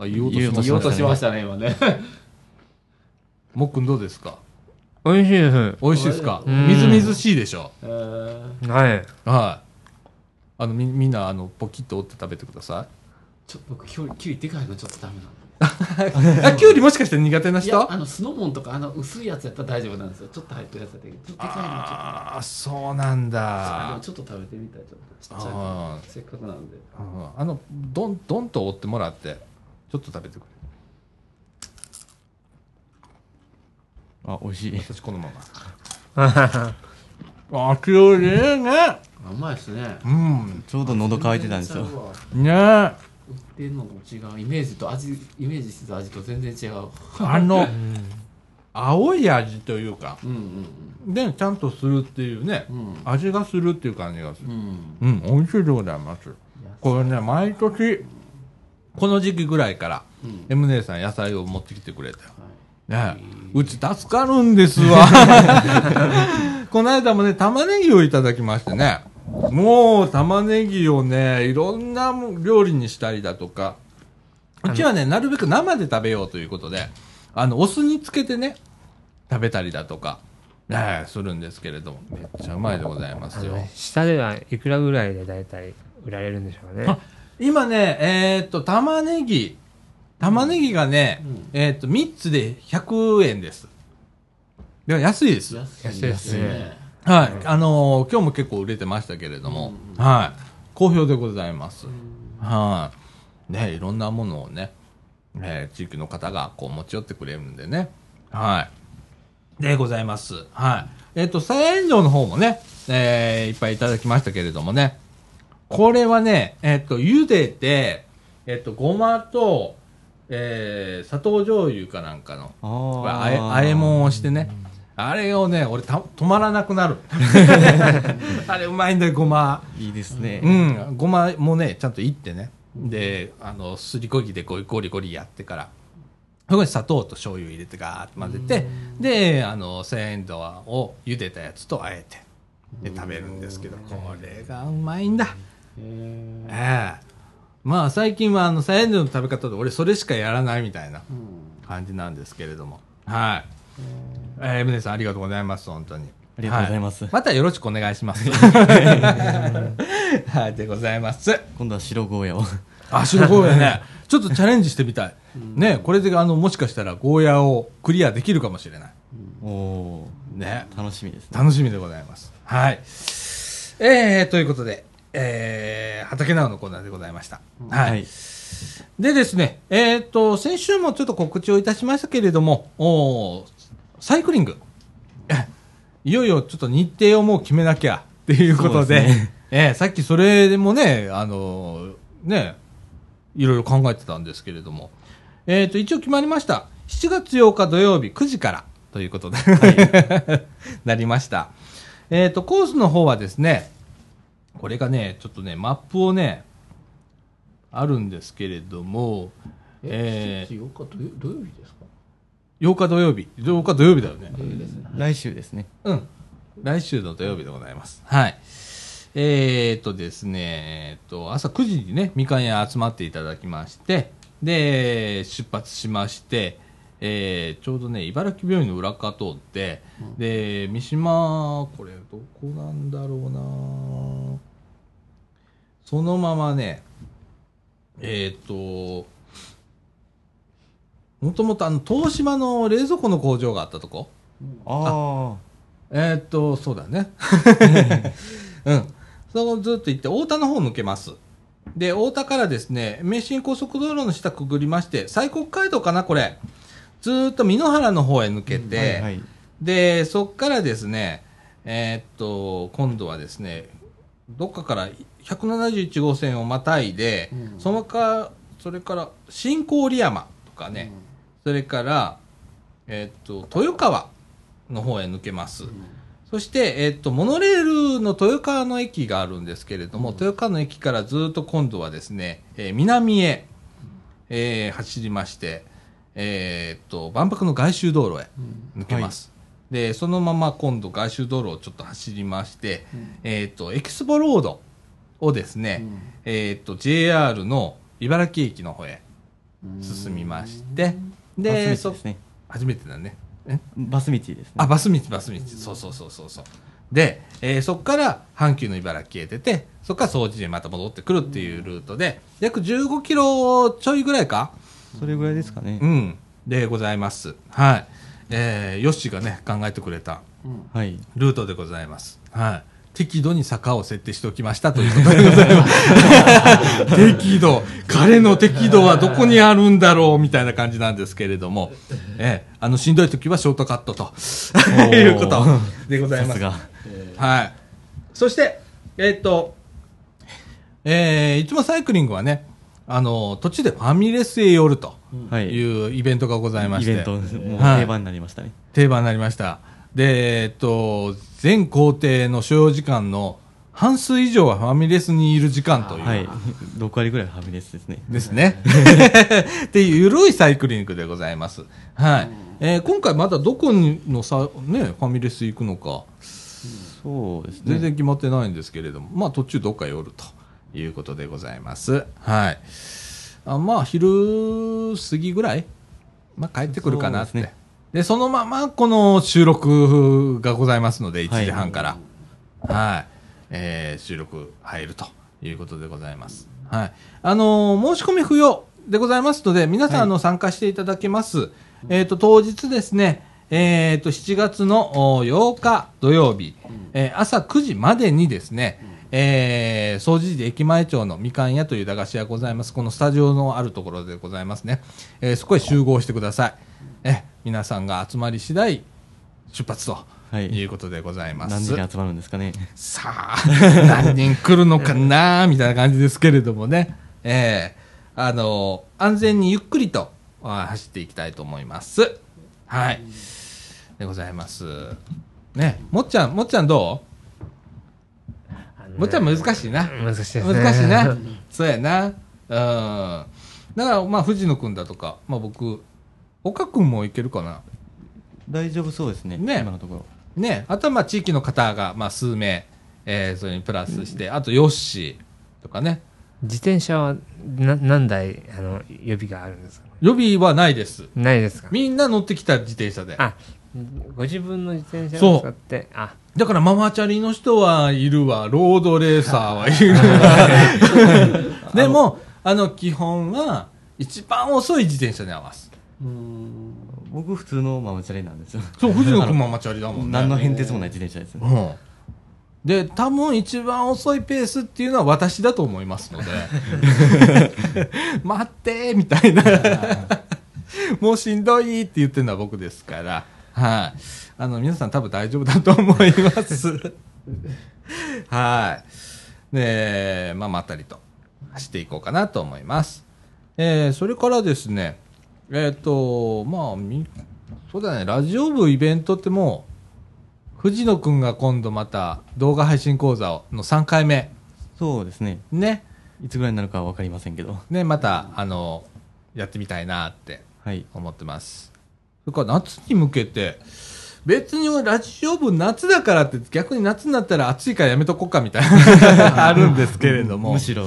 あ、言おうとしました言おうとしましたね、今ね。<laughs> もっくんどうですか？美味しいです美味しいですか？うんみずみずしいでしょ？えーはいはい。あの、み、みんな、あの、ポキッと折って食べてくださちょっと僕、キュウリキュウリでかいのちょっとダメなんで。い。<laughs> あ、きゅうりもしかして苦手ない人や、あの、酢の物とか、あの、薄いやつやったら大丈夫なんですよ。ちょっと入ってるやつだけど、ちょっとでかいのちょっと。ああ、そうなんだも。ちょっと食べてみたい、ちょっと。ちっちゃいあのせっかくなんで。うんあの、どん、どんと折ってもらって、ちょっと食べてくれ。あ、美味しい。私このまま。<laughs> あ、きゅうりね。あうまいですね。うん。ちょうど喉乾いてたんですよ。ね売ってんのとも違う。イメージと味、イメージしてた味と全然違う。あのう、ん青い味というか、うんうんで、ちゃんとするっていうねう、ん。味がするっていう感じがするう。ん。うん、美味しいでございます。これね、毎年、この時期ぐらいから、うん。M 姉さん野菜を持ってきてくれたよ。はいねうち助かるんですわ。<laughs> この間もね、玉ねぎをいただきましてね。もう、玉ねぎをね、いろんな料理にしたりだとか、うちはね、なるべく生で食べようということで、あの、お酢につけてね、食べたりだとか、ね、するんですけれども、めっちゃうまいでございますよ。下ではいくらぐらいで大体売られるんでしょうねあ今ね、えーっと、玉ねぎ、玉ねぎがね、うんえーっと、3つで100円です。でも安いです。安安いですねはい。あのー今日も結構売れてましたけれども、はい。好評でございます。はい。ね、いろんなものをね、えー地域の方がこう持ち寄ってくれるんでね。はい。でございます。はい。えっ、と、さや炎上の方もね、えーいっぱいいただきましたけれどもね。これはね、えっと、茹でて、えっと、ごまと、えー、砂糖醤油かなんかの、ああえ、あえもんをしてね。あれをね、俺た、止まらなくなる。<laughs> あれうまいんだよ、ごま。いいですね。うん、ごまもね、ちゃんといってね。で、あの、すりこぎでこうゴリゴリやってから、そこに砂糖と醤油入れてガーッと混ぜて、で、あの、センドを茹でたやつとあえて、で、食べるんですけど、これがうまいんだ。ええまあ、最近は、あの、サイエンドの食べ方で俺それしかやらないみたいな感じなんですけれども。はい。えー、宗さんありがとうございます、本当に。ありがとうございますはまたよろしくお願いします。<laughs> <laughs> はい、でございます。今度は白ゴーヤを。あ、白ゴーヤね。<laughs> ちょっとチャレンジしてみたい。ね、これで、あの、もしかしたらゴーヤをクリアできるかもしれない。おおね。ー楽しみですね。楽しみでございます。はい。えー、ということで、えー、畑直のコーナーでございました。はい。はいでですね、えー、と、先週もちょっと告知をいたしましたけれども、おーサイクリング。えいよいよちょっと日程をもう決めなきゃっていうことで、ですねえーさっきそれでもね、あのーね、いろいろ考えてたんですけれども、えー、と、一応決まりました。7月8日土曜日9時からということで、<laughs> なりました。えっ、と、コースの方はですね、これがね、ちょっとね、マップをね、あるんですけれども、ええ、7月8日土曜土曜日ですか？8日土曜日、8日土曜日だよね。来週ですね。うん。来週の土曜日でございます。はい。えー、っとですね、えーっと、朝9時にね、みかん屋集まっていただきまして、で、出発しまして、えーちょうどね、茨城病院の裏側通って、で、三島、これどこなんだろうなそのままね、えーっと、もともとあの、東芝の冷蔵庫の工場があったとこ？あえーっと、そうだね。<laughs> うん。そこずっと行って、太田の方抜けます。で、太田からですね、名神高速道路の下くぐりまして、西国街道かな、これ。ずーっと美濃原の方へ抜けて、あ。はいはい。で、そっからですね、えーっと、今度はですね、どっかから171号線をまたいで、そのか、それから、新郡山とかね、それから、えーっと、豊川の方へ抜けます。そして、えーっと、モノレールの豊川の駅があるんですけれども、豊川の駅からずっと今度はですね、えー南へ、えー走りまして、えーっと、万博の外周道路へ抜けます。で、そのまま今度外周道路をちょっと走りまして、えーっと、エキスポロードをですね、えーっと、JR の茨城駅の方へ進みまして、で、ですね。初めてだね。え？バス道ですね。あ、バス道、バス道。そうそうそうそうそう。で、えーそこから阪急の茨城へ出て、そこから掃除でまた戻ってくるっていうルートで、約15キロちょいぐらいか？それぐらいですかねう。ん。でございます。はい。えー、ヨッシーがね、考えてくれたはい。ルートでございます。はい。適度に坂を設定しておきましたということでございます。適度。彼の適度はどこにあるんだろうみたいな感じなんですけれども、ええあの、しんどい時はショートカットということでございますす。さが。はい。そして、えーっと、えーいつもサイクリングはね、あの、途中でファミレスへ寄るとはい。いうイベントがございまして、イベント、もうはい定番になりましたね。定番になりました。で、えっと、全工程の所要時間の半数以上はファミレスにいる時間という、はい。6割ぐらいはファミレスですね。ですね。<laughs> っていう緩いサイクリングでございます。はい。えー今回まだどこのさ、ね、ファミレス行くのか、そうですね。全然決まってないんですけれども、まあ途中どっか寄るということでございます。はい。あまあ昼過ぎぐらい、まあ帰ってくるかなって。でそうでそのままこの収録がございますので、1はい時半から。はい。えー収録入るということでございます。はい。あのー申し込み不要でございますので、皆さん、の、参加していただけます。えっ、と、当日ですね、えっ、と、7月のお8日土曜日、えー朝9時までにですね、えー、総除寺駅前町のみかん屋という駄菓子屋ございます。このスタジオのあるところでございますね。えーそこへ集合してください。え、皆さんが集まり次第、出発とはいいうことでございます。何時に集まるんですかね。さあ、何人来るのかな <laughs> みたいな感じですけれどもね。ええあの、安全にゆっくりとあ走っていきたいと思います。はい。でございます。ね、もっちゃん、もっちゃんどあのねうもっちゃん難しいな。難しいですね。難しいな。そうやな。うん。だから、まあ、藤野くんだとか、まあ僕、岡くんもいけるかな？大丈夫そうですね。ね今のところ。ね、あとはまあ地域の方がまあ数名、えーそれにプラスして、あとヨッシーとかね、自転車はな何台あの予備があるんですか？予備はないです。ないですか？みんな乗ってきた自転車で。あご自分の自転車を使ってあだからママチャリの人はいるわ、ロードレーサーはいるわ。<laughs> でも、あの、基本は、一番遅い自転車に合わす。僕普通のママチャリなんですよ。そう、藤野くんママチャリだもんね。何の変哲もない自転車ですね。うん。で、多分一番遅いペースっていうのは私だと思いますので、<laughs> 待ってーみたいな、もうしんどいって言ってるのは僕ですから、はい。あの、皆さん多分大丈夫だと思います。はい。で、まあ、まったりと走っていこうかなと思います。えー、それからですね、えっ、と、まあ、み、そうだね、ラジオ部イベントってもう、藤野くんが今度また動画配信講座の3回目。そうですね。ね。いつぐらいになるかは分かりませんけど。ね、また、あの、やってみたいなってはい。思ってます。それから夏に向けて、別にラジオ部夏だからって逆に夏になったら暑いからやめとこうかみたいな <laughs> あるんですけれども。むしろ、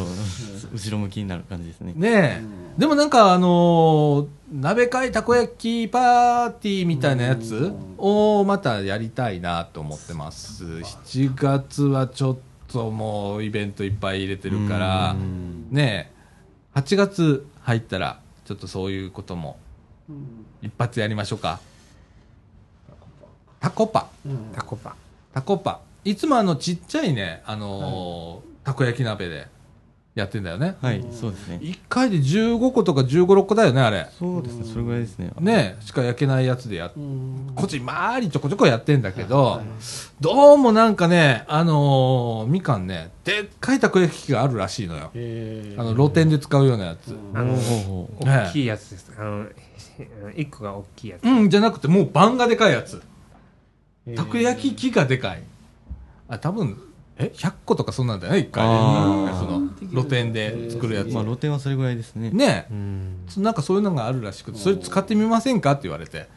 後ろ向きになる感じですね。ねえ。でもなんかあのー鍋会たこ焼きパーティーみたいなやつをまたやりたいなと思ってます。7月はちょっともうイベントいっぱい入れてるから、ねえ、8月入ったらちょっとそういうことも一発やりましょうか。タコパ。タコパ。タコパ。いつもあのちっちゃいね、あのーたこ焼き鍋でやってんだよね。はい、そうですね。1回で15個とか15、6個だよね、あれ。そうですね、それぐらいですね。ねしか焼けないやつでやっ、こっち回りちょこちょこやってんだけど、どうもなんかね、あのーみかんね、でっかいたこ焼き器があるらしいのよ。えあの、露店で使うようなやつ。あの大きいやつですあの1個が大きいやつうん、じゃなくてもう盤がでかいやつ。たこ焼き器がでかい。あ、多分、え ?100 個とかそんなんだよね、一回。あーその、露店で作るやつ。まあ、露店はそれぐらいですね。ねなんかそういうのがあるらしくて、それ使ってみませんかって言われて。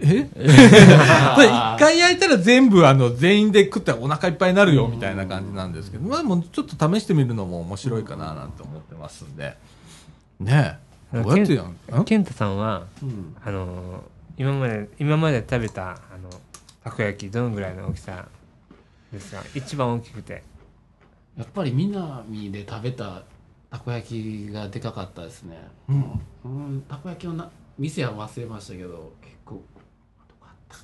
え？<laughs> これ一回焼いたら全部あの全員で食ったらお腹いっぱいになるよみたいな感じなんですけど、まあもうちょっと試してみるのも面白いかななんて思ってますんで。ねえ。どうやってやんん？健太さんはうんあの今まで今まで食べたあのたこ焼きどのぐらいの大きさですか一番大きくてやっぱり南で食べたたこ焼きがでかかったですね。うんうん、たこ焼きのな店は忘れましたけど、結構、どこあったか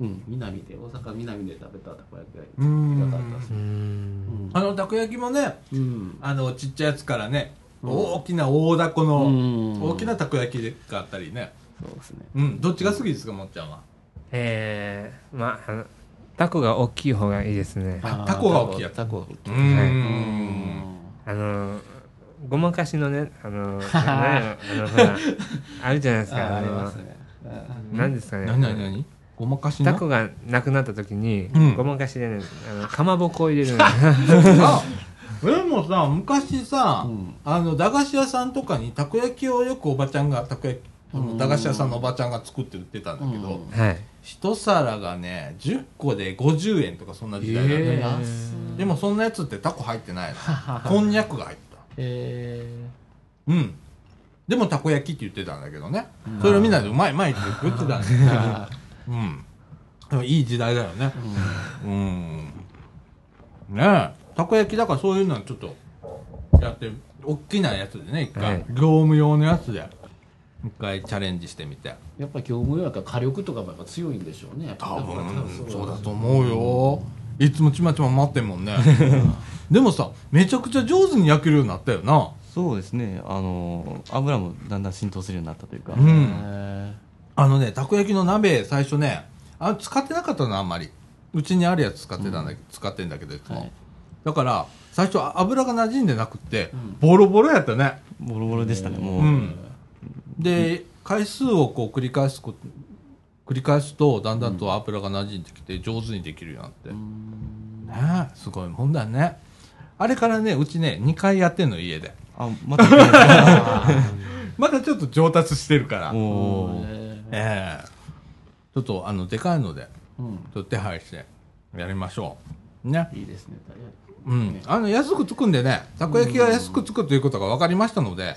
な。うん、南で、大阪南で食べたたこ焼きがうんでかかったですうね。んあのたこ焼きもね、うん。あのちっちゃいやつからね、うん大きな大凧うのん大きなたこ焼きがあったりね。そうですね。うん、どっちが好きですか、もっちゃんは？えー、まああのタコが大きい方がいいですね。あタコが大きいやつ。タコが大きい。うはい。ん。あのごまかしのねあの <laughs> あのほらあるじゃないですか <laughs> あありあのますね。何ですかね。何何何？ごまかしの？タコがなくなった時に、うん。ごまかしでねあのかまぼこを入れるの。<laughs> あでもさ昔さ、うん。あの駄菓子屋さんとかにたこ焼きをよくおばちゃんがたこ焼きあのうん駄菓子屋さんのおばちゃんが作って売ってたんだけど、うん。はい。一皿がね10個で50円とかそんな時代だね、えー。ーでもそんなやつってタコ入ってないの。<laughs> こんにゃくが入った。えうん。でもたこ焼きって言ってたんだけどね、それをみんなでうまいうまいって言ってたんだけどーうん。でもいい時代だよね。うん。ねえ。たこ焼きだからそういうのはちょっとやって大きなやつでね一回、はい。業務用のやつで一回チャレンジしてみて。やっぱ業務用やから火力とかもやっぱ強いんでしょうね。多分そうだと思うよ。いつもちまちま待ってんもんね。でもさめちゃくちゃ上手に焼けるようになったよな。そうですね。あの、油もだんだん浸透するようになったというか。うん。へあのねたこ焼きの鍋最初ねあ使ってなかったのあんまり。うちにあるやつ使ってたんだ、使ってんだけどいつも、はい。だから最初油が馴染んでなくって、ん。ボロボロやったね。ボロボロでしたねもう、うんで回数をこう繰り返すこと繰り返すとだんだんと油が馴染んできて上手にできるようになって、ねえすごいもんだね。あれからねうちね2回やってんの家で。あまた <laughs> まだちょっと上達してるから。おおええ。えちょっとあのでかいのでーうん。ちょっと手配してやりましょう。ね。いいですね大うん、あの安くつくんでねたこ焼きが安くつくということが分かりましたので、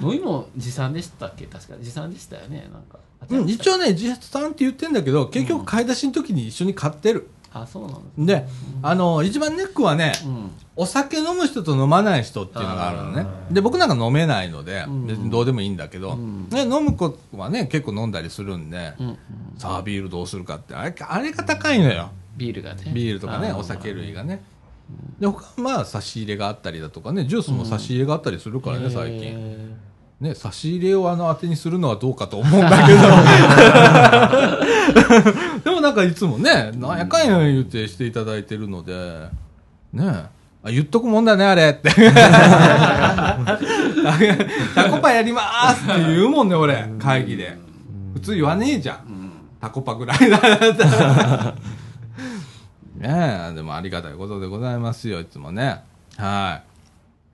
飲みも持参でしたっけ？確か持参でしたよね。なんか。うん、一応ね実産って言ってんだけど結局買い出しの時に一緒に買ってる。あそうなんですね。であの一番ネックはねうん。お酒飲む人と飲まない人っていうのがあるのね。で僕なんか飲めないのでうん。別にどうでもいいんだけど、うん。ね、飲む子はね結構飲んだりするんで、うんうん。さあビールどうするかって。あれあれが高いのよビールがね。ビールとかねお酒類がね。で他はまあ差し入れがあったりだとかね。ジュースも差し入れがあったりするからね、最近。へね差し入れをあの当てにするのはどうかと思うんだけど。<laughs> <laughs> でもなんかいつもねなんやかんや言ってしていただいてるので。ね。あ言っとくもんだねあれ。って。タコパやりますって言うもんね俺。会議で。普通言わねえじゃん。ーうん。タコパぐらいだったらね。えでもありがたいことでございますよいつもね。は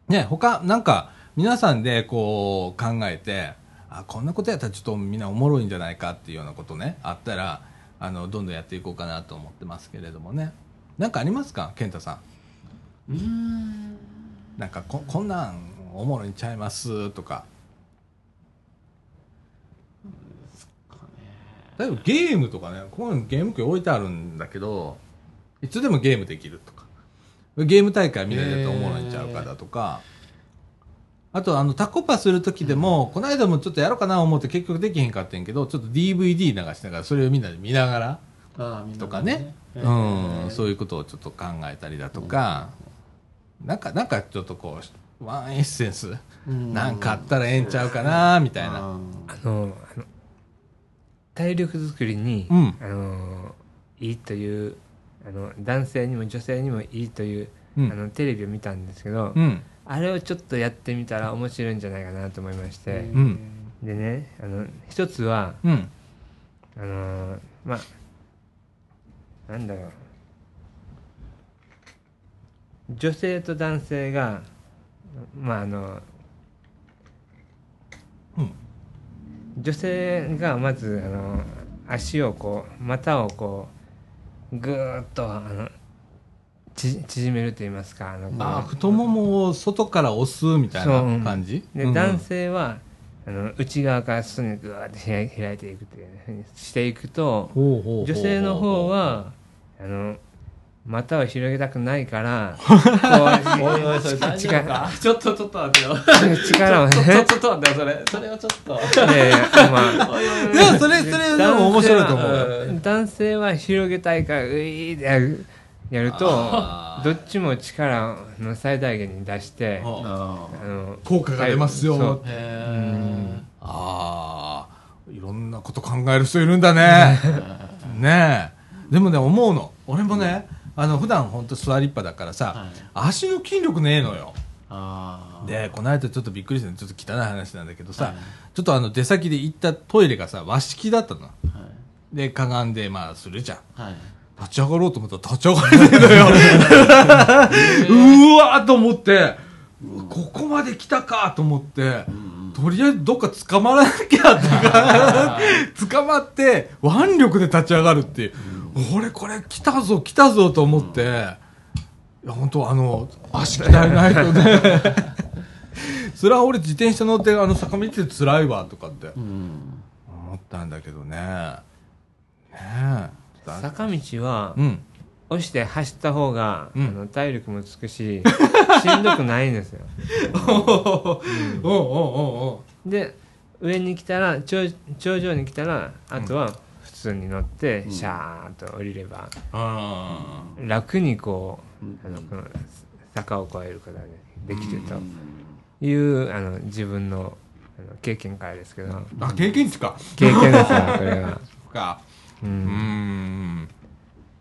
い。ね他なんか皆さんでこう考えてあこんなことやったらちょっとみんなおもろいんじゃないかっていうようなことねあったらあのどんどんやっていこうかなと思ってますけれどもね。なんかありますか健太さん？うーん。なんかここんなんおもろいんちゃいます？とか。例えばゲームとかねこういうのゲーム機置いてあるんだけどいつでもゲームできるとか。ゲーム大会みんなでやったらおもろいんちゃうかだとか、あとあのタコパする時でも、この間もちょっとやろうかな思って結局できへんかったんやけどちょっと DVD 流しながらそれをみんなで見ながらとかね、へうーん、そういうことをちょっと考えたりだとか、なんかなんかちょっとこうワンエッセンスうん。なんかあったらええんちゃうかなみたいな、ああのあの体力作りに、うん。あのいいというあの男性にも女性にもいいという、うん。あのテレビを見たんですけど、うん。あれをちょっとやってみたら面白いんじゃないかなと思いまして、うん。でねあの一つはうん。あのまあなんだろう。女性と男性がまああの、うん。女性がまずあの足をこう股をこうぐーっとあのち縮めると言いますかあのあ太ももを外から押すみたいな感じ？で、うん。男性はあの内側から外にぐわーって開い開いていくっていうふうにしていくと女性の方はあの股を広げたくないから <laughs> こうちょっとちょっと待ってよ。力をね。ちょっとちょっと待ってよそれ。それはちょっと。いやいやまあそれそれでも面白いと思う男性は広げたいからウィーってやるやるとどっちも力の最大限に出して効果が出ますよああいろんなこと考える人いるんだねねえでもね思うの俺もねあの普段本当座りっぱだからさ、はい。足の筋力ねえのよ。でこの間ちょっとびっくりしたの。ちょっと汚い話なんだけどさ、はい。ちょっとあの出先で行ったトイレがさ和式だったの。はい。でかがんでまあするじゃん。はい。立ち上がろうと思ったら立ち上がれねえのよ。うわーと思ってここまで来たかと思って、とりあえずどっか捕まらなきゃとか <laughs> 捕まって腕力で立ち上がるっていう、俺これ来たぞ来たぞと思って、いや本当あの足鍛えないとね。<laughs> それは俺自転車乗ってあの坂道で辛いわとかってうん。思ったんだけどね。ねえ。坂道はうん。押して走った方が、うん。あの体力もつくし <laughs> しんどくないんですよ。おおおおおで上に来たら頂頂上に来たらあとは普通に乗ってシャーッと降りれば、あ楽にこうあのこの坂を越えることができるというあの自分のあの経験からですけど。あ経験値か。経験ですよこれは、<laughs> か。う、うん。ん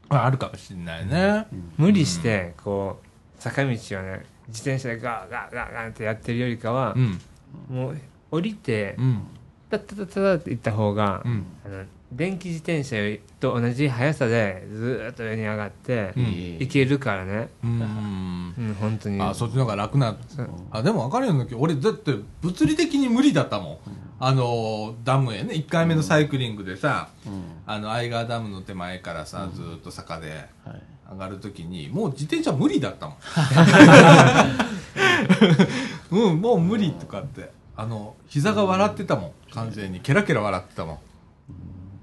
ああるかもしれないね。無理してこう坂道をね自転車でガーガーガーガーってやってるよりかはう、ん。もう降りてうん。タッタッタッタッって行った方が、うん。あの電気自転車と同じ速さでずーっと上に上がってうん。行けるからね、うん。うん、本当に。あそっちの方が楽な。あでも分かるような気俺だって物理的に無理だったもん、あのダムへね。1回目のサイクリングでさ、うん。あの相川ダムの手前からさずーっと坂ではい。上がるときにもう自転車無理だったもん。<laughs> うん。もう無理とかってあの膝が笑ってたもん。完全に。ケラケラ笑ってたもん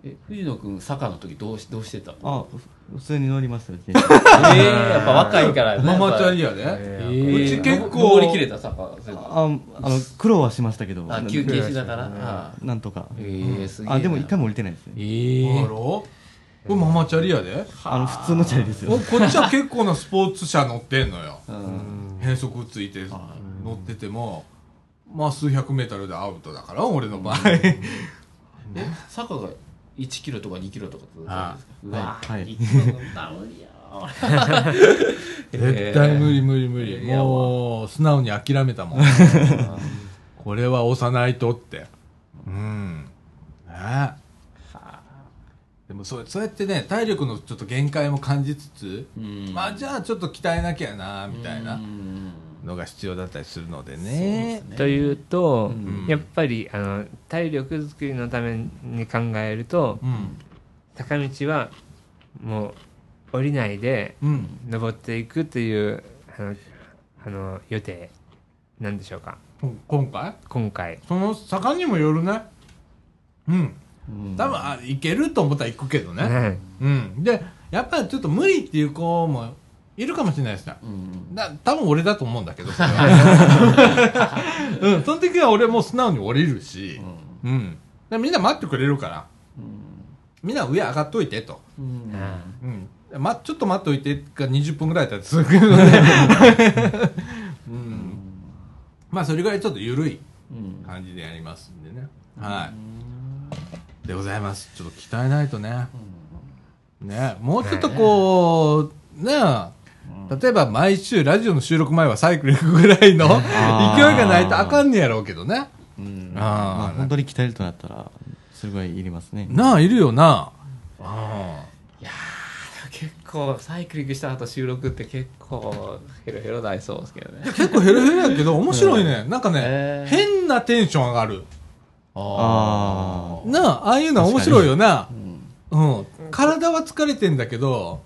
え藤野君坂の時どうしどうしてた？のあふ普通に乗りますよ <laughs> ええ <laughs> やっぱ若いからママチャリやアで、ええうち結構。登りきれた坂ああの苦労はしましたけど。あ休憩しながら。あなんとか。ええすげえな。あでも一回も降りてないですね。ええあろこれママチャリアで。あの普通のチャリですよ。おこっちは結構なスポーツ車乗ってんのよ。<laughs> うん。変速ついて乗っててもまあ数百メートルでアウトだから俺の場合。え坂が1キロとか2キロとかうわはい。1キロ無理や絶対無理無理無理いやもう素直に諦めたもん。<laughs> これは押さないとって。うん。ね。でもそうそうやってね体力のちょっと限界も感じつつ、うん。まあじゃあちょっと鍛えなきゃなみたいな。うんのが必要だったりするのでね。というと、ん。やっぱりあの体力作りのために考えるとうん。坂道はもう降りないでうん。登っていくというあのあの予定なんでしょうか。今回？今回。その坂にもよるね。うん。うん。多分あいけると思ったら行くけどね、はい。うん。でやっぱりちょっと無理っていう子もいるかもしれないですね。うん。だ多分俺だと思うんだけどそれは。<laughs> うんその時は俺もう素直に降りるしうん、でみんな待ってくれるから。みんな上上がっといてと、うん。あうん。ま、ちょっと待っといてが20分ぐらいだったら続くので、<laughs> うん、まあそれぐらいちょっと緩いうん感じでやりますんでね。はい。でございます。ちょっと鍛えないとね。ねもうちょっとこうね例えば毎週ラジオの収録前はサイクリングぐらいの <laughs> 勢いがないとあかんねやろうけどね。うん。ああ本当に鍛えるとなったらすごいいりますね。なあいるよな。あ結構サイクリングした後収録って結構ヘロヘロなりそうですけどね。結構ヘロヘロやけど面白いね、なんかね、変なテンション上がる。あなあああいうのは面白いよな。うん。うん。体は疲れてんだけど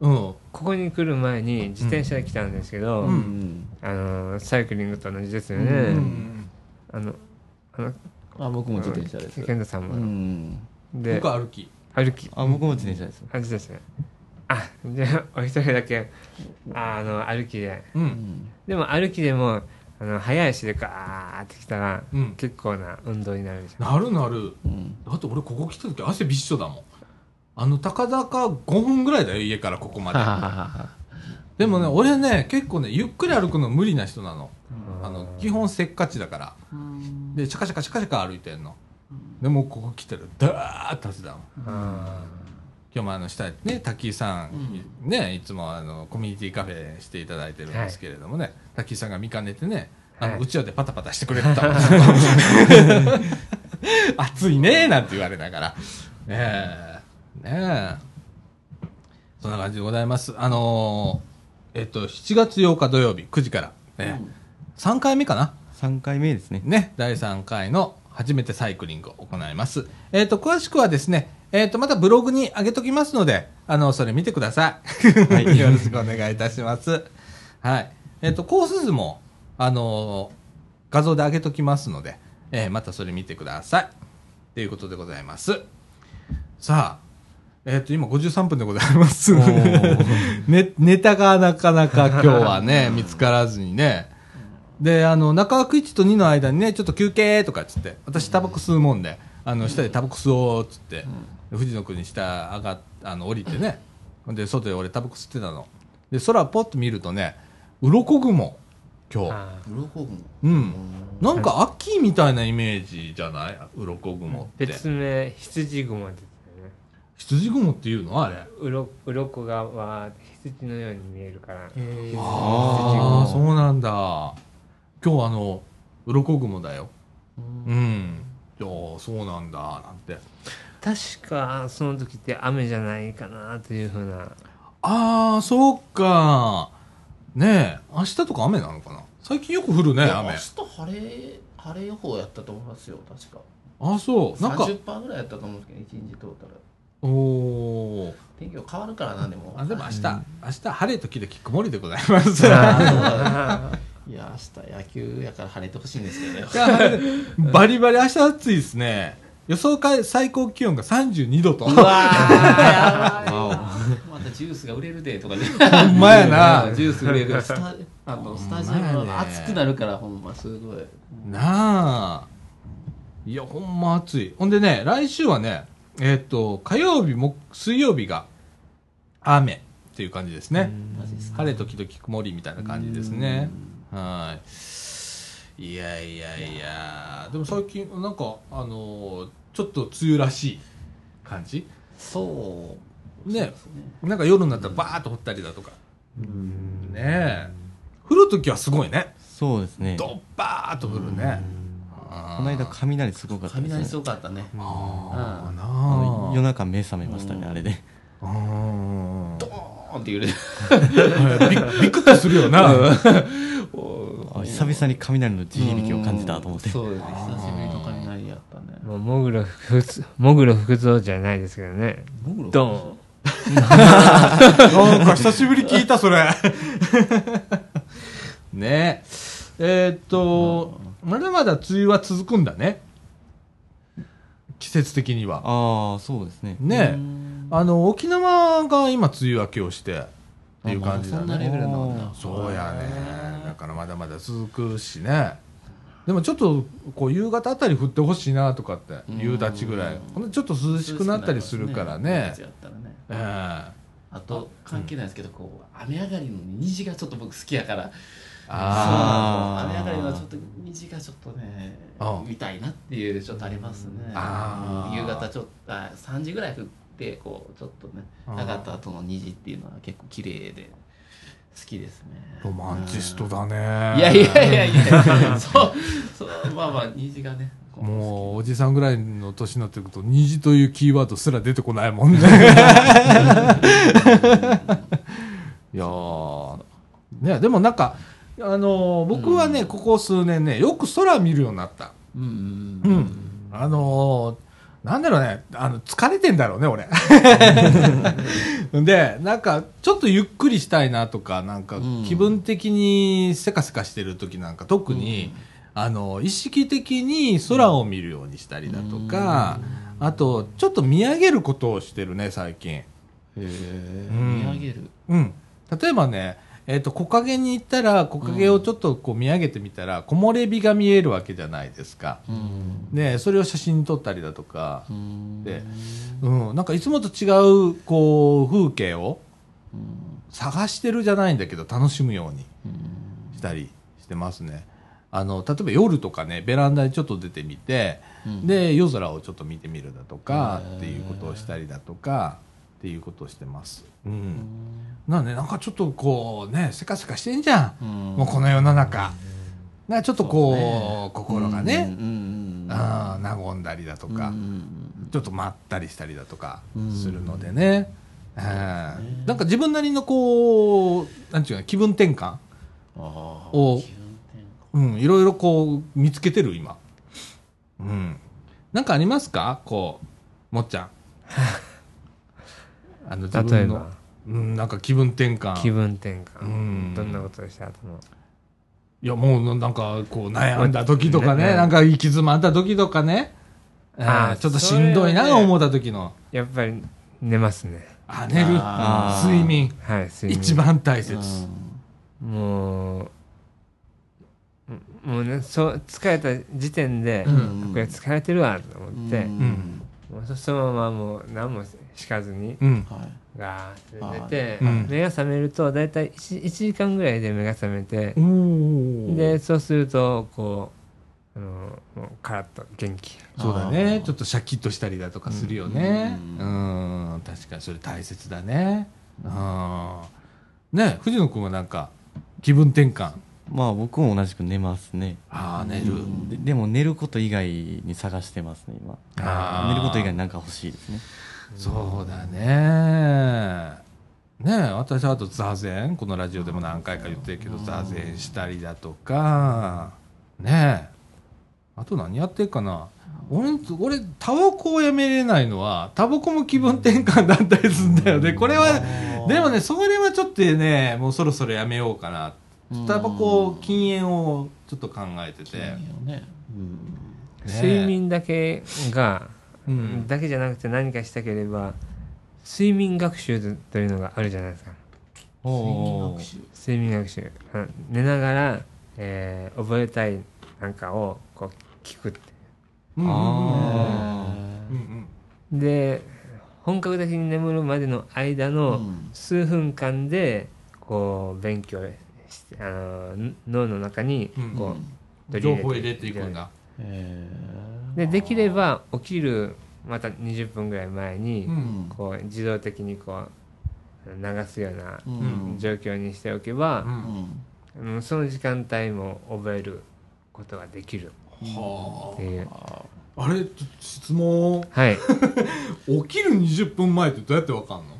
うんここに来る前に自転車で来たんですけど、うん。んあのサイクリングと同じですよね、うん。あのあのあ僕も自転車です。健太さんも、うん。で僕は歩き。歩き。あ僕も自転車ですあですねあじゃあお一人だけああの歩きで。でも歩きでもあの早足でガーってきたら、うん。結構な運動になるでしょ。なるなる。うん。だって俺ここ来た時汗びっしょだもんあの高坂5分ぐらいだよ家からここまで。でもね俺ね結構ねゆっくり歩くの無理な人なの。あの基本せっかちだから。でシャカシャカシャカシャカ歩いてんの。でもうここ来てる。ダーッと汗だもん。あ今日もあの下ね滝井さん、ねいつもあのコミュニティカフェしていただいてるんですけれどもね、滝井さんが見かねてねあの、はい。うちわでパタパタしてくれてた暑 <laughs> いねなんて言われながら。ねえねえそんな感じでございますあのーえっと7月8日土曜日9時から、ね3回目かな？3回目ですねね、第3回の初めてサイクリングを行います。えっ、と、詳しくはですね、えっ、と、またブログに上げときますので、あの、それ見てください。はい <laughs> よろしくお願いいたします。はい。えっ、と、コース図も、あの画像で上げときますので、えーまたそれ見てください。ということでございます。さあ、えっ、と、今53分でございます。ね、ネタがなかなか <laughs> 今日はね、見つからずにね。で、あの、中枠1と2の間にね、ちょっと休憩とかっつって、私タバコ吸うもんで、あの、下でタバコ吸おうっつって、藤野君に下上がっ、あの、降りてね、で、外で俺タバコ吸ってたの。で、空ポッと見るとね、鱗雲今日。あ鱗雲。うん。なんか秋みたいなイメージじゃない？鱗雲って。別名羊雲ですよね羊雲っていうの？あれ。うろ鱗がわーって羊のように見えるから。ああそうなんだ。今日あの鱗雲だよ。うん。いやーそうなんだ。なんて。確かその時って雨じゃないかなというふうな。ああそうか。ねえ明日とか雨なのかな？最近よく降るね雨。明日晴れ晴れ予報やったと思いますよ確か。あそう。なんか30%ぐらいやったと思うんですけど一日トータルおお天気は変わるからなでも。あでも明日、明日晴れ時々曇りでございます。<laughs> いや明日野球やから晴れてほしいんですけどねバリバリ明日暑いですね。予想か最高気温が32度と。うわ <laughs> またジュースが売れるでとかね。ほんまやな。<laughs> ジュース売れる。スタあのスタジアムが熱くなるからほんますごい。なあ。いやほんま暑い。ほんでね来週はねえっ、と火曜日も水曜日が雨っていう感じですね。晴れ時々曇りみたいな感じですね。はい。いやいやいや。でも最近なんかあのーちょっと梅雨らしい感じ？そう。ね。ね。なんか夜になったらバーッと降ったりだとか。ねえ。降る時はすごいね。そうですね。ドッバーッと降るねこの間雷すごかったです雷すねごかったね。うん。ああ夜中目覚めましたねうんあれで。うん。ドーンって揺れるびびっくりするよな。あ久々に雷の地響きを感じたと思って。そうですね。久しぶりの雷やったね。もうもぐろふつもぐろ福蔵じゃないですけどね。ド <laughs> なんか久しぶり聞いたそれ。<laughs> ね。ええーっとまだまだ梅雨は続くんだね。季節的には。ああそうですね。ねあの沖縄が今梅雨明けをしてっていう感じだね。そんなレベルなんだ。そうやね。だからまだまだ続くしね。でもちょっとこう夕方あたり降ってほしいなとかって夕立ぐらい。ちょっと涼しくなったりするからね。あと関係ないですけどこう雨上がりの虹がちょっと僕好きやからあそう雨上がりのちょっと虹がちょっとねあ見たいなっていうちょっとありますね。夕方ちょっとあ3時ぐらい降ってこうちょっとね上がった後の虹っていうのは結構綺麗で好きですね。ロマンチストだね。いやいやいやいや <laughs> そうそうまあまあ虹がねもうおじさんぐらいの年になってくると虹というキーワードすら出てこないもんね。<laughs> いやー。ねでもなんかあのー僕はね、ここ数年ねよく空見るようになった。うんうんううん。んあのーなんだろうねあの疲れてんだろうね俺。<laughs> でなんかちょっとゆっくりしたいなとかなんかうん。気分的にせかせかしてる時なんか特に、あの意識的に空を見るようにしたりだとか、あとちょっと見上げることをしてるね最近。へえうん。見上げる。うん。例えばねえっと木陰に行ったら木陰をちょっとこう見上げてみたら木漏れ日が見えるわけじゃないですか、うん。でそれを写真に撮ったりだとか、うん。でうん、なんかいつもと違うこう風景をうん。探してるじゃないんだけど楽しむようにうん。したりしてますね。あの例えば夜とかねベランダにちょっと出てみて、うん。で夜空をちょっと見てみるだとかっていうことをしたりだとかっていうことをしてます、うん。なんでなんかちょっとこうねせかせかしてんじゃん、うん。もうこの世の中。なちょっとこうね。心がね、うんうんうんあー和んだりだとか、うんうんちょっとまったりしたりだとかうん。するのでね、えーね。なんか自分なりのこうなんていうか気分転換、ああお気分転うん、いろいろこう見つけてる今、うん、なんかありますか？こうもっちゃん <laughs> あの自分の例えば、うん、なんか気分転換。気分転換、うん。どんなことをした後の。いやもうなんかこう悩んだ時とかね。ね。なんか行き詰まった時とかね、えーあーちょっとしんどいな思った時の。やっぱり寝ますね。あ寝る。睡眠。はい睡眠。一番大切、もうもうねそう疲れた時点で、うん。これ疲れてるわと思って、ん。もうそそのままもう何もしかずにうん。はいガーって寝て、うん。目が覚めると大体 1, 1時間ぐらいで目が覚めてでそうするとこうあのカラッと元気。そうだね。ちょっとシャキッとしたりだとかするよね。ううん。ん確かにそれ大切だね。うんね藤野君はなんか気分転換？まあ僕も同じく寝ますね。ああ寝る。ででも寝ること以外に探してますね今。寝ること以外になんか欲しいですねそうだね。ねえ私はあと座禅このラジオでも何回か言ってるけど座禅したりだとか。ねえ。あと何やってるかな。俺俺タバコをやめれないのはタバコも気分転換だったりするんだよね。これはでもねそれはちょっとねもうそろそろやめようかな。タバコ禁煙をちょっと考えてて、ね。ね睡眠だけが、うん。だけじゃなくて何かしたければ睡眠学習というのがあるじゃないですか。おー。睡眠学習。あ寝ながら、えー覚えたいなんかをこう聞くってうんう。んうん。あうんうん。で本格的に眠るまでの間のうん。数分間でこう勉強してあの脳の中にこう情報入れていくんだ。えでできれば起きるまた20分ぐらい前に、うん。こう自動的にこう流すようなうん。状況にしておけばう、うん。その時間帯も覚えることができる。はっていう。ああれ質問。はい。<laughs> 起きる20分前ってどうやってわかんの？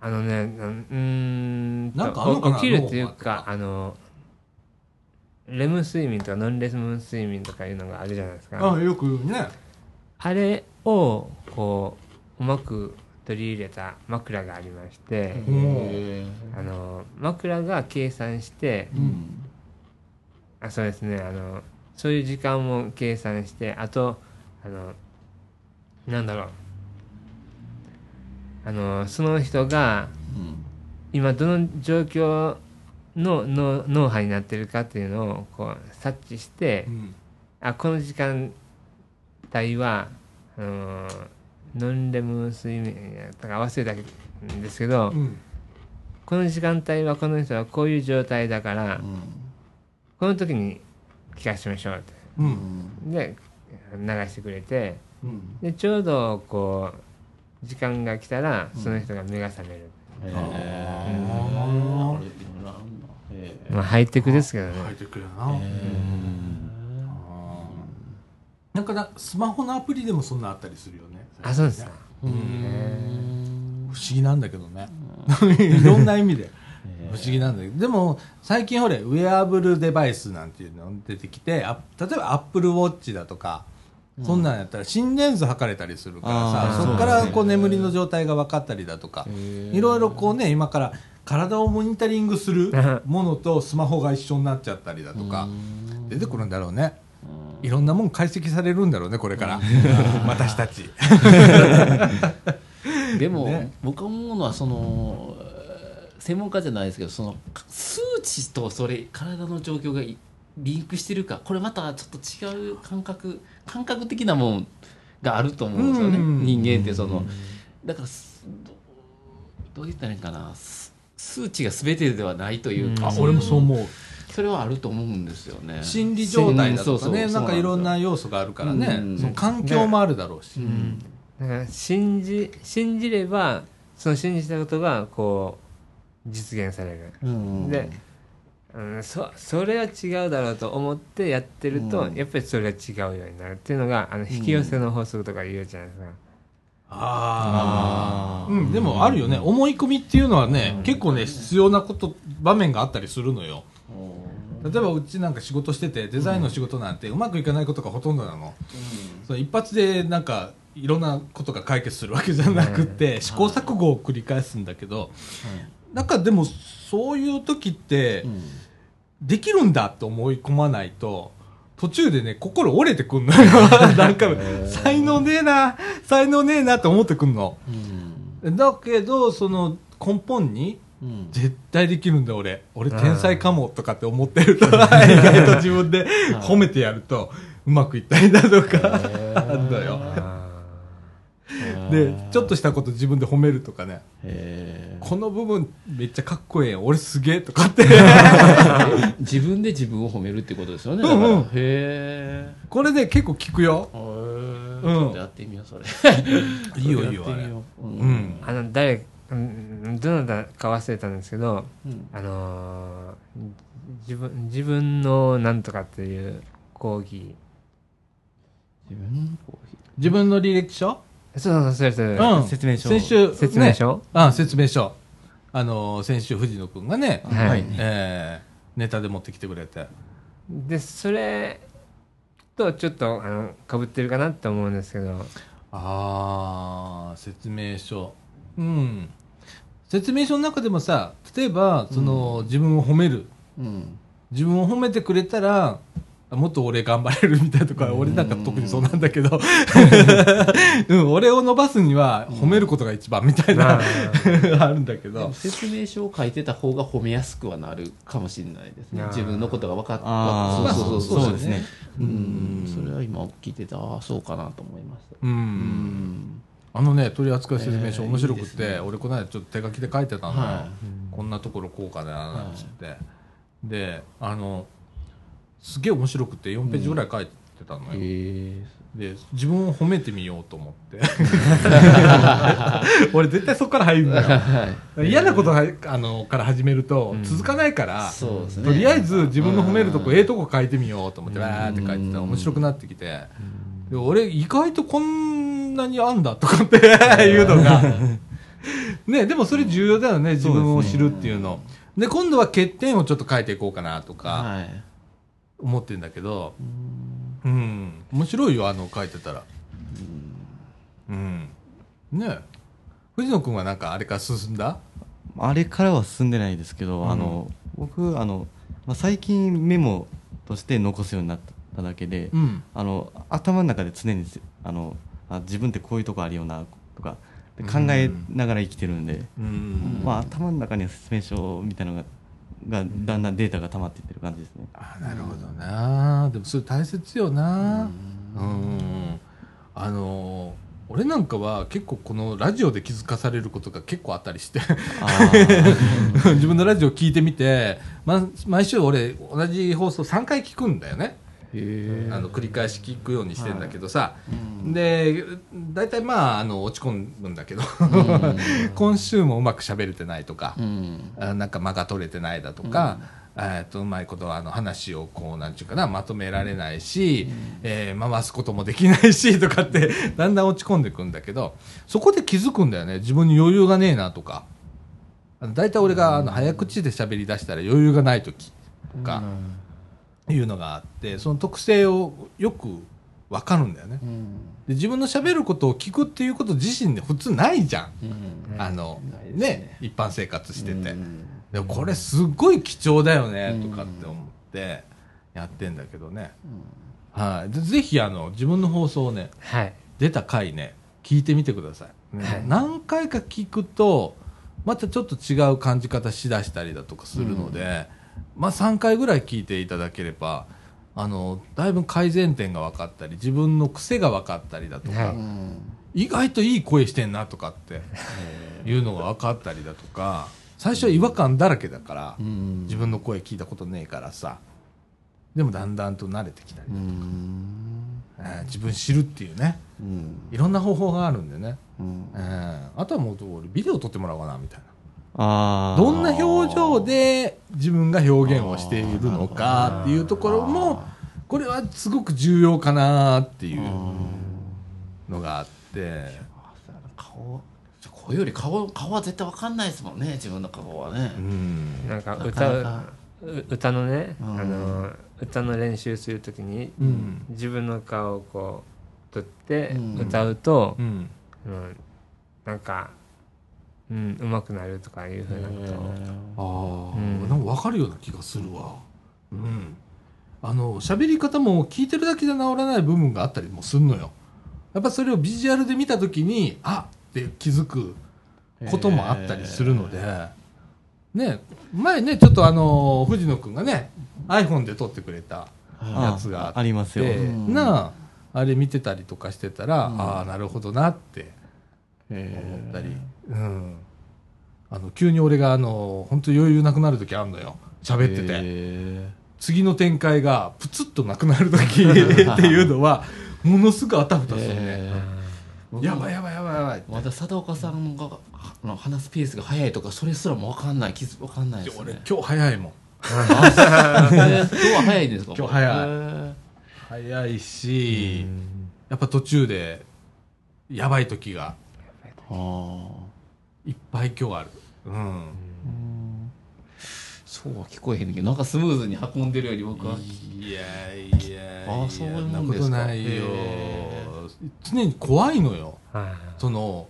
あのねなんうーんとなんか起きるっていうか。あのレム睡眠とかノンレム睡眠とかいうのがあるじゃないですか。あよくね。あれをこううまく取り入れた枕がありまして、へあの枕が計算してーうん。あそうですねあのそういう時間も計算してあとあのなんだろう。あのその人がうん。今どの状況の脳脳波になってるかっていうのをこう察知してうん。あこの時間帯はあのノンレム睡眠とか忘れたんですけど、うん。この時間帯はこの人はこういう状態だから、この時に聞かせましょうって。ううん。んで流してくれてうん。でちょうどこう時間が来たらその人が目が覚める、へー。ああれいろいろあんだへーまあハイテクですけどね、書いてくれな。へー。あーなんかなスマホのアプリでもそんなあったりするよね。あそうですかうんうん。不思議なんだけどね。<laughs> いろんな意味で。不思議なんだけど。でも最近ほれウェアブルデバイスなんていうの出てきてあ例えばアップルウォッチだとかそんなんやったら心電図測れたりするからあさーそこからこう眠りの状態が分かったりだとかいろいろこうね今から体をモニタリングするものとスマホが一緒になっちゃったりだとか。出てくるんだろうね。いろんなもん解析されるんだろうねこれから。私たち。<laughs> でも、ね。僕思うのはそのえー専門家じゃないですけどその数値とそれ体の状況がいリンクしてるかこれまたちょっと違う感覚感覚的なもんがあると思うんですよね。うん。人間ってそのだからすどどう言ったらいいかな。す数値が全てではないというか、うん。あ俺もそう思う。それはあると思うんですよね。心理状態だとかねなんかいろんな要素があるからね。うん。その環境もあるだろうし。うん。だから信じ信じればその信じたことがこう実現される。うんでうん、そそれは違うだろうと思ってやってると、うん。やっぱりそれは違うようになるっていうのがあの引き寄せの法則とか言うじゃないですか、ああうんでもあるよね。思い込みっていうのはねうん。結構ね必要なこと場面があったりするのよ。うん。例えばうちなんか仕事しててデザインの仕事なんてうまくいかないことがほとんどなの。その一発でなんかいろんなことが解決するわけじゃなくて試行錯誤を繰り返すんだけどなんかでもそういう時ってうん。できるんだと思い込まないと途中でね心折れてくんのよ。<laughs> なんか才能ねえな。才能ねえなって思ってくんの。うん。だけどその根本にうん。絶対できるんだ俺。俺天才かもとかって思ってると。<laughs> 意外と自分で褒めてやるとうまくいったりだとかあんだよでちょっとしたこと自分で褒めるとかね。へこの部分めっちゃかっこええやん。俺すげえとかって。<laughs> 自分で自分を褒めるってことですよね。うんうん。へこれね結構聞くよ。えうん。ちょっとやってみようそれ。<laughs> いいよいいよあれやってみよう。うん。うん。あの誰うんどなたか忘れたんですけどうん。あのー自分自分のなんとかっていう講義。自分の履歴書？そうそうそれそれ、うん。説明書。先週説明書、ね。あ説明書。あの先週藤野くんがね、はい。えーネタで持ってきてくれて。でそれとちょっとあのかぶってるかなって思うんですけど。ああ説明書。うん。説明書の中でもさ例えばその、自分を褒める。ーうん。自分を褒めてくれたらあもっと俺頑張れるみたいなとか、俺なんか特にそうなんだけど、<laughs> うん、俺を伸ばすには褒めることが一番みたいな、あ。<laughs> あるんだけど。説明書を書いてた方が褒めやすくはなるかもしれないですね。自分のことが分かってああそうそうそうそうですね。ううん。ん。それは今聞いてたああそうかなと思いました。うん。うん。あのね取扱説明書えー面白くて、いいですね俺この間ちょっと手書きで書いてたのよ、はこんなところこうかななんつって、であのすげえ面白くて4ページぐらい書いてたのよ、へで自分を褒めてみようと思って。<laughs> 俺絶対そこから入るんだよ。はい。嫌なことはあのから始めるとうん。続かないから、そうですね。とりあえず自分の褒めるとこうん。ええとこ書いてみようと思ってうん。わーって書いてたら面白くなってきて。で俺意外とこんなにあんだとかっていうのが。<laughs> ねでもそれ重要だよね自分を知るっていうの。で今度は欠点をちょっと書いていこうかなとか。はい思ってるんだけどうん。うん。面白いよあの書いてたら。うん。ね藤野君はなんかあれから進んだ？あれからは進んでないですけど、うん。あの僕あの、まあ、最近メモとして残すようになっただけで、うん。あの頭の中で常にあのあ自分ってこういうとこあるよなとかで考えながら生きてるんで、うん。まあ、頭の中には説明書みたいなのががだんだんデータが溜まっていってる感じですね。あなるほどな。でもそれ大切よな。うん。あの俺なんかは結構このラジオで気づかされることが結構あったりして。<laughs> 自分のラジオ聞いてみて、ま、毎週俺同じ放送3回聞くんだよね。へあの繰り返し聞くようにしてんだけどさ、うん。で大体まああの落ち込むんだけど。<laughs> 今週もうまく喋れてないとか、うん。あなんか間が取れてないだとか、えー、とうまいことあの話をこうなんちゅうかなまとめられないし、えー回すこともできないしとかってだんだん落ち込んでいくんだけどそこで気づくんだよね。自分に余裕がねえなとか。大体俺があの早口で喋り出したら余裕がない時とかいうのがあってその特性をよく分かるんだよね。うん。で自分の喋ることを聞くっていうこと自身で普通ないじゃん。うん。あのね。ね一般生活してて、うん。でもこれすごい貴重だよねうん。とかって思ってやってんだけどね、はい、でぜひあの自分の放送をねはい。出た回ね聞いてみてください、ねはい。何回か聞くとまたちょっと違う感じ方しだしたりだとかするので、まあ3回ぐらい聞いていただければあのだいぶ改善点が分かったり自分の癖が分かったりだとか、意外といい声してんなとかっていうのが分かったりだとか最初は違和感だらけだから、うん。自分の声聞いたことねえからさでもだんだんと慣れてきたり、うん。えー自分知るっていうね。うん。いろんな方法があるんでね、うん。えーあとはもう俺ビデオ撮ってもらおうかなみたいなどんな表情で自分が表現をしているのかっていうところもこれはすごく重要かなっていうのがあって。顔声より顔顔は絶対わかんないですもんね自分の顔はね。うん。なんかな歌うかなか。う歌のね、うん。あの歌の練習するときに、うん。自分の顔をこう撮ってうん。歌うと、うん。うんなんか、うん、上手くなるとかいうふうなことを。ああ、うん。なんか分かるような気がするわ。うん。あの喋り方も聞いてるだけじゃ治らない部分があったりもするのよ。やっぱそれをビジュアルで見た時にあっ！て気づくこともあったりするので、ね前ねちょっとあの藤野くんがね iPhone で撮ってくれたやつがあって。ありますよ、でうん。なああれ見てたりとかしてたら、うん。ああなるほどなってえ思ったり、うん、あの急に俺があの本当余裕なくなる時あるのよ。喋ってて、え。次の展開がプツッとなくなる時 <laughs> っていうのはものすごくあたふたするね、え。やばいやばいやばいやばいまだ佐岡さんがあの話すペースが速いとかそれすらも分かんない。気づ分かんないです俺ね今日早いもん。今日は早いですか今日早い。え。ー早いし、やっぱ途中でやばい時があいっぱい今日ある。うん。うん。そうは聞こえへんけどなんかスムーズに運んでるより僕は。いやいやあそういうそんなこもんですかとないよ。へ常に怖いのよ。はいその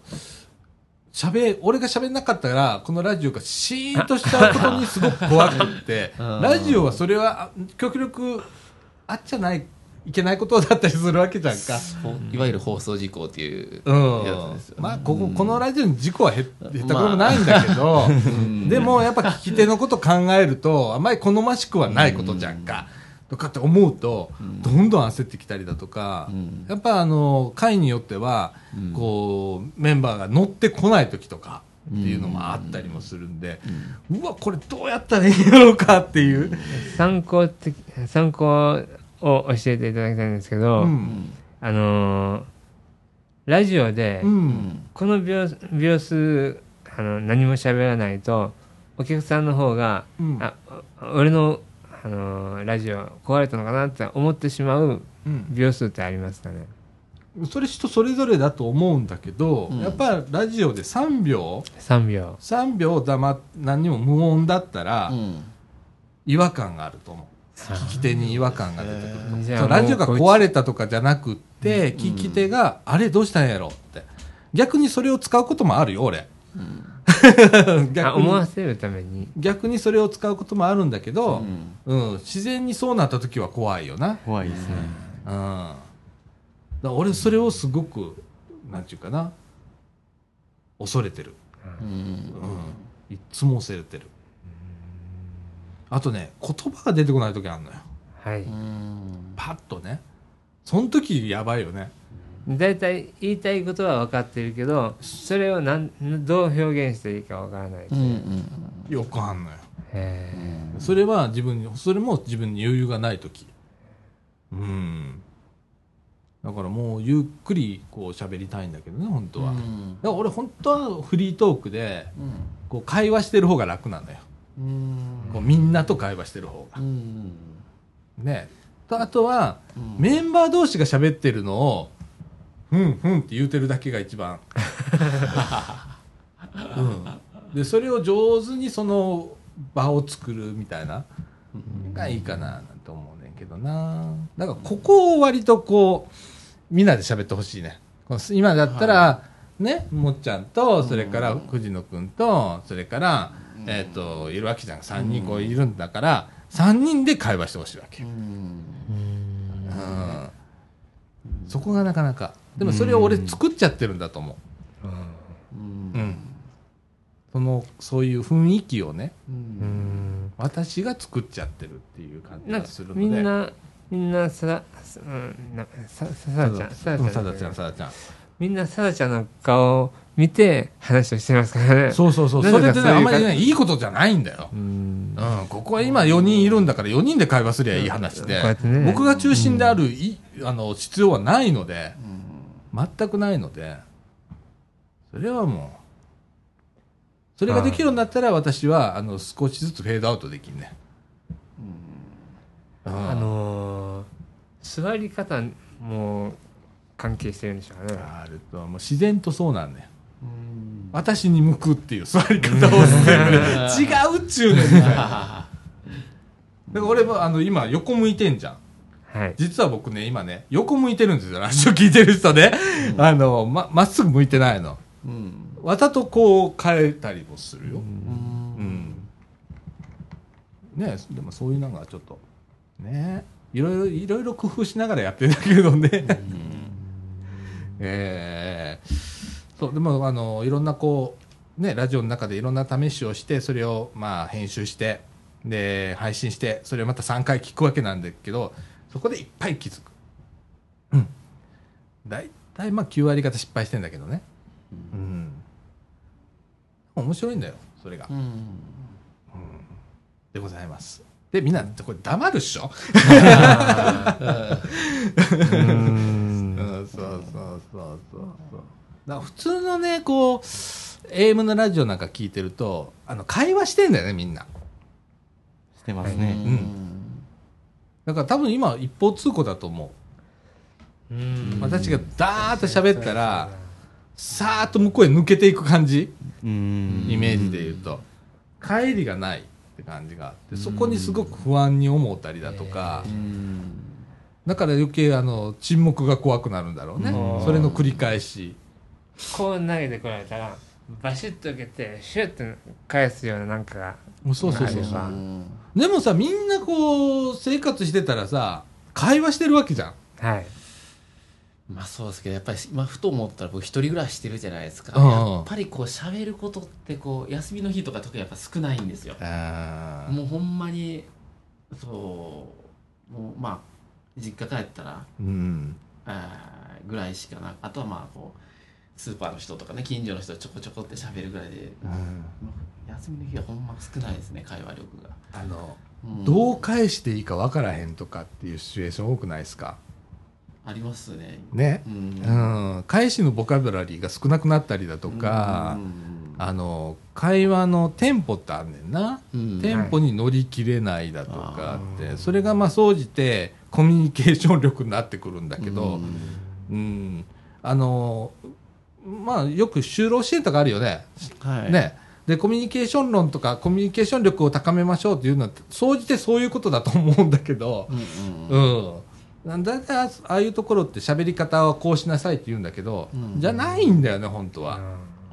喋俺が喋んなかったらこのラジオがシーンとしちゃうことにすごく怖くって。<laughs> うん。ラジオはそれはあ極力あっちゃないいけないことだったりするわけじゃんか。ほいわゆる放送事故っていううん。やつですよね。まあこここのラジオに事故はへへったくれもないんだけど、<laughs> でもやっぱ聞き手のこと考えるとあまり好ましくはないことじゃんか、とかって思うと、どんどん焦ってきたりだとか、うん。やっぱあの会によっては、うん。こうメンバーが乗ってこない時とかっていうのもあったりもするんで、うわこれどうやったらいいんだろうかっていう、参考的参考を教えていただきたいんですけど、うん。あのーラジオで、うん。この秒秒数あの何も喋らないとお客さんの方が、うん。あお俺の、あのーラジオ壊れたのかなって思ってしまううん。秒数ってありますかね。それ人それぞれだと思うんだけど、うん。やっぱラジオで3秒。3秒。3秒黙っ何にも無音だったらうん。違和感があると思う聞き手に違和感が出てくると。思うじゃあそうラジオが壊れたとかじゃなくって聞き手があれどうしたんやろって。逆にそれを使うこともあるよ俺。うん。<laughs> あ逆に。思わせるために。逆にそれを使うこともあるんだけど、うん。うん。自然にそうなった時は怖いよな。怖いですね。うん、だ俺それをすごくなんていうかな。恐れてる、うん。うん、いっつも恐れてるあとね言葉が出てこない時あるのよ。はい。うんパッとね。その時やばいよね。大体言いたいことは分かってるけどそれをなんどう表現していいか分からない、う。んうんよくあんのよ。へそれは自分にそれも自分に余裕がない時。うん。だからもうゆっくりこう喋りたいんだけどね本当は、だから俺本当はフリートークでこう会話してる方が楽なんだよ。うんこうみんなと会話してる方が。うんね。とあとはうん。メンバー同士が喋ってるのをふんふんって言うてるだけが一番、<laughs> うん、でそれを上手にその場を作るみたいながいいかななんて思うねんけどな。だからここを割とこうみんなで喋ってほしいね。今だったら、ねもっちゃんとそれから藤野君とそれから、えっ、といるわけじゃん。3人こういるんだから、3人で会話してほしいわけよ、うん。そこがなかなか。でもそれを俺作っちゃってるんだと思う、うん。そのそういう雰囲気をねうん。私が作っちゃってるっていう感じがするので。みんなみんなさだ、うん、なさささだちゃんさだちゃん。さだちゃんさだちゃん。みんなさだちゃんの顔を見て話をしてますからね。そうそうそう。なそれってねあんまりねいいことじゃないんだよ、うん。うん、ここは今4人いるんだから4人で会話すりゃいい話で、僕が中心であるい、あの必要はないので、全くないのでそれはもうそれができるようになったら私はあの少しずつフェードアウトできんね、うん。あのー座り方も関係してるんでしょうね。あるともう自然とそうなんだよ私に向くっていう座り方をしてる違うっちゅうねんみたいな。だから俺もあの今横向いてんじゃん。はい。実は僕ね今ね横向いてるんですよ。ラジオ聞いてる人ね、あのままっすぐ向いてないの。うん。わざとこう変えたりもするよ。うん、ねでもそういうのがちょっとねいろいろいろいろ工夫しながらやってるんだけどね、<laughs> えーそうでもあのいろんなこうねラジオの中でいろんな試しをしてそれをまあ編集してで配信してそれをまた3回聞くわけなんだけどそこでいっぱい気づく。うん。大体まあ9割方失敗してんだけどね。うん。面白いんだよそれが、うん。でございます。でみんなこれ黙るっしょ？<laughs> うん。そうそうそうそうそうだ普通のねこう AM のラジオなんか聞いてるとあの会話してんだよねみんな。してますね、だから多分今一方通行だと思う。うん。私がダーッと喋ったらさーっと向こうへ抜けていく感じ？うん。イメージで言うと。帰りがないって感じがあってそこにすごく不安に思ったりだとか。うん。だから余計あの沈黙が怖くなるんだろうね。うん。それの繰り返しこう投げてこられたらバシッと受けてシュッと返すようななんかがそうそうそうあれば。でもさみんなこう生活してたらさ会話してるわけじゃん。はい。まあそうですけどやっぱり、まあ、ふと思ったら僕一人暮らししてるじゃないですか、うんやっぱりこう喋ることってこう休みの日とか特にやっぱ少ないんですよ。あもうほんまにそうもうまあ実家帰ったらうん。あーぐらいしかなあとはまあこうスーパーの人とかね近所の人とちょこちょこって喋るぐらいで、休みの日はほんま少ないですね会話力が、あのうん。どう返していいか分からへんとかっていうシチュエーション多くないですか？ありますね。ね。うん。うん。返しのボキャブラリーが少なくなったりだとかあの会話のテンポってあんねんな。うん。テンポに乗り切れないだとかあって、それがまあ総じてコミュニケーション力になってくるんだけど、うん。あのまあよく就労支援とかあるよね。はい。ね。でコミュニケーション論とかコミュニケーション力を高めましょうっていうのは総じてそういうことだと思うんだけど、うんうんうん。なんだいたいああいうところって喋り方はこうしなさいって言うんだけど、うんじゃないんだよね本当は。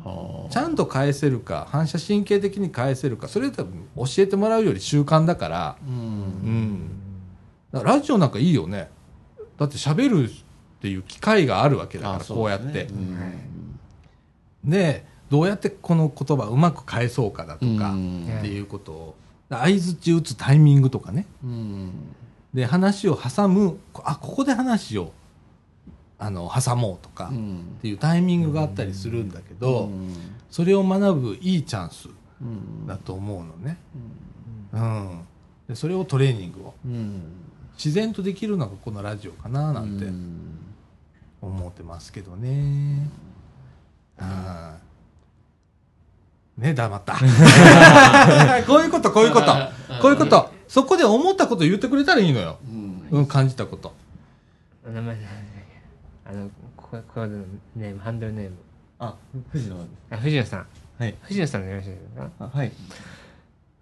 あー。ちゃんと返せるか反射神経的に返せるかそれ多分教えてもらうより習慣だから、うん。うん、だからラジオなんかいいよね。だって喋るっていう機会があるわけだからあこうやってでどうやってこの言葉をうまく返そうかだとか、うん。っていうことを。相づち打つタイミングとかね。うん。で話を挟むあここで話をあの挟もうとか、っうん。ていうタイミングがあったりするんだけど、うん。それを学ぶいいチャンスうん。だと思うのね、うん、でそれをトレーニングを。うん。自然とできるのがこのラジオかななんてうん。思ってますけどね、はいね黙った。<laughs> こういうことこういうこと。こういうこと。そこで思ったこと言ってくれたらいいのよ、うん。うん、感じたこと。お名前あのこコードのネームハンドルネーム。あ藤野あ藤野さん。はい。藤野さんでよろしいですか？あはい。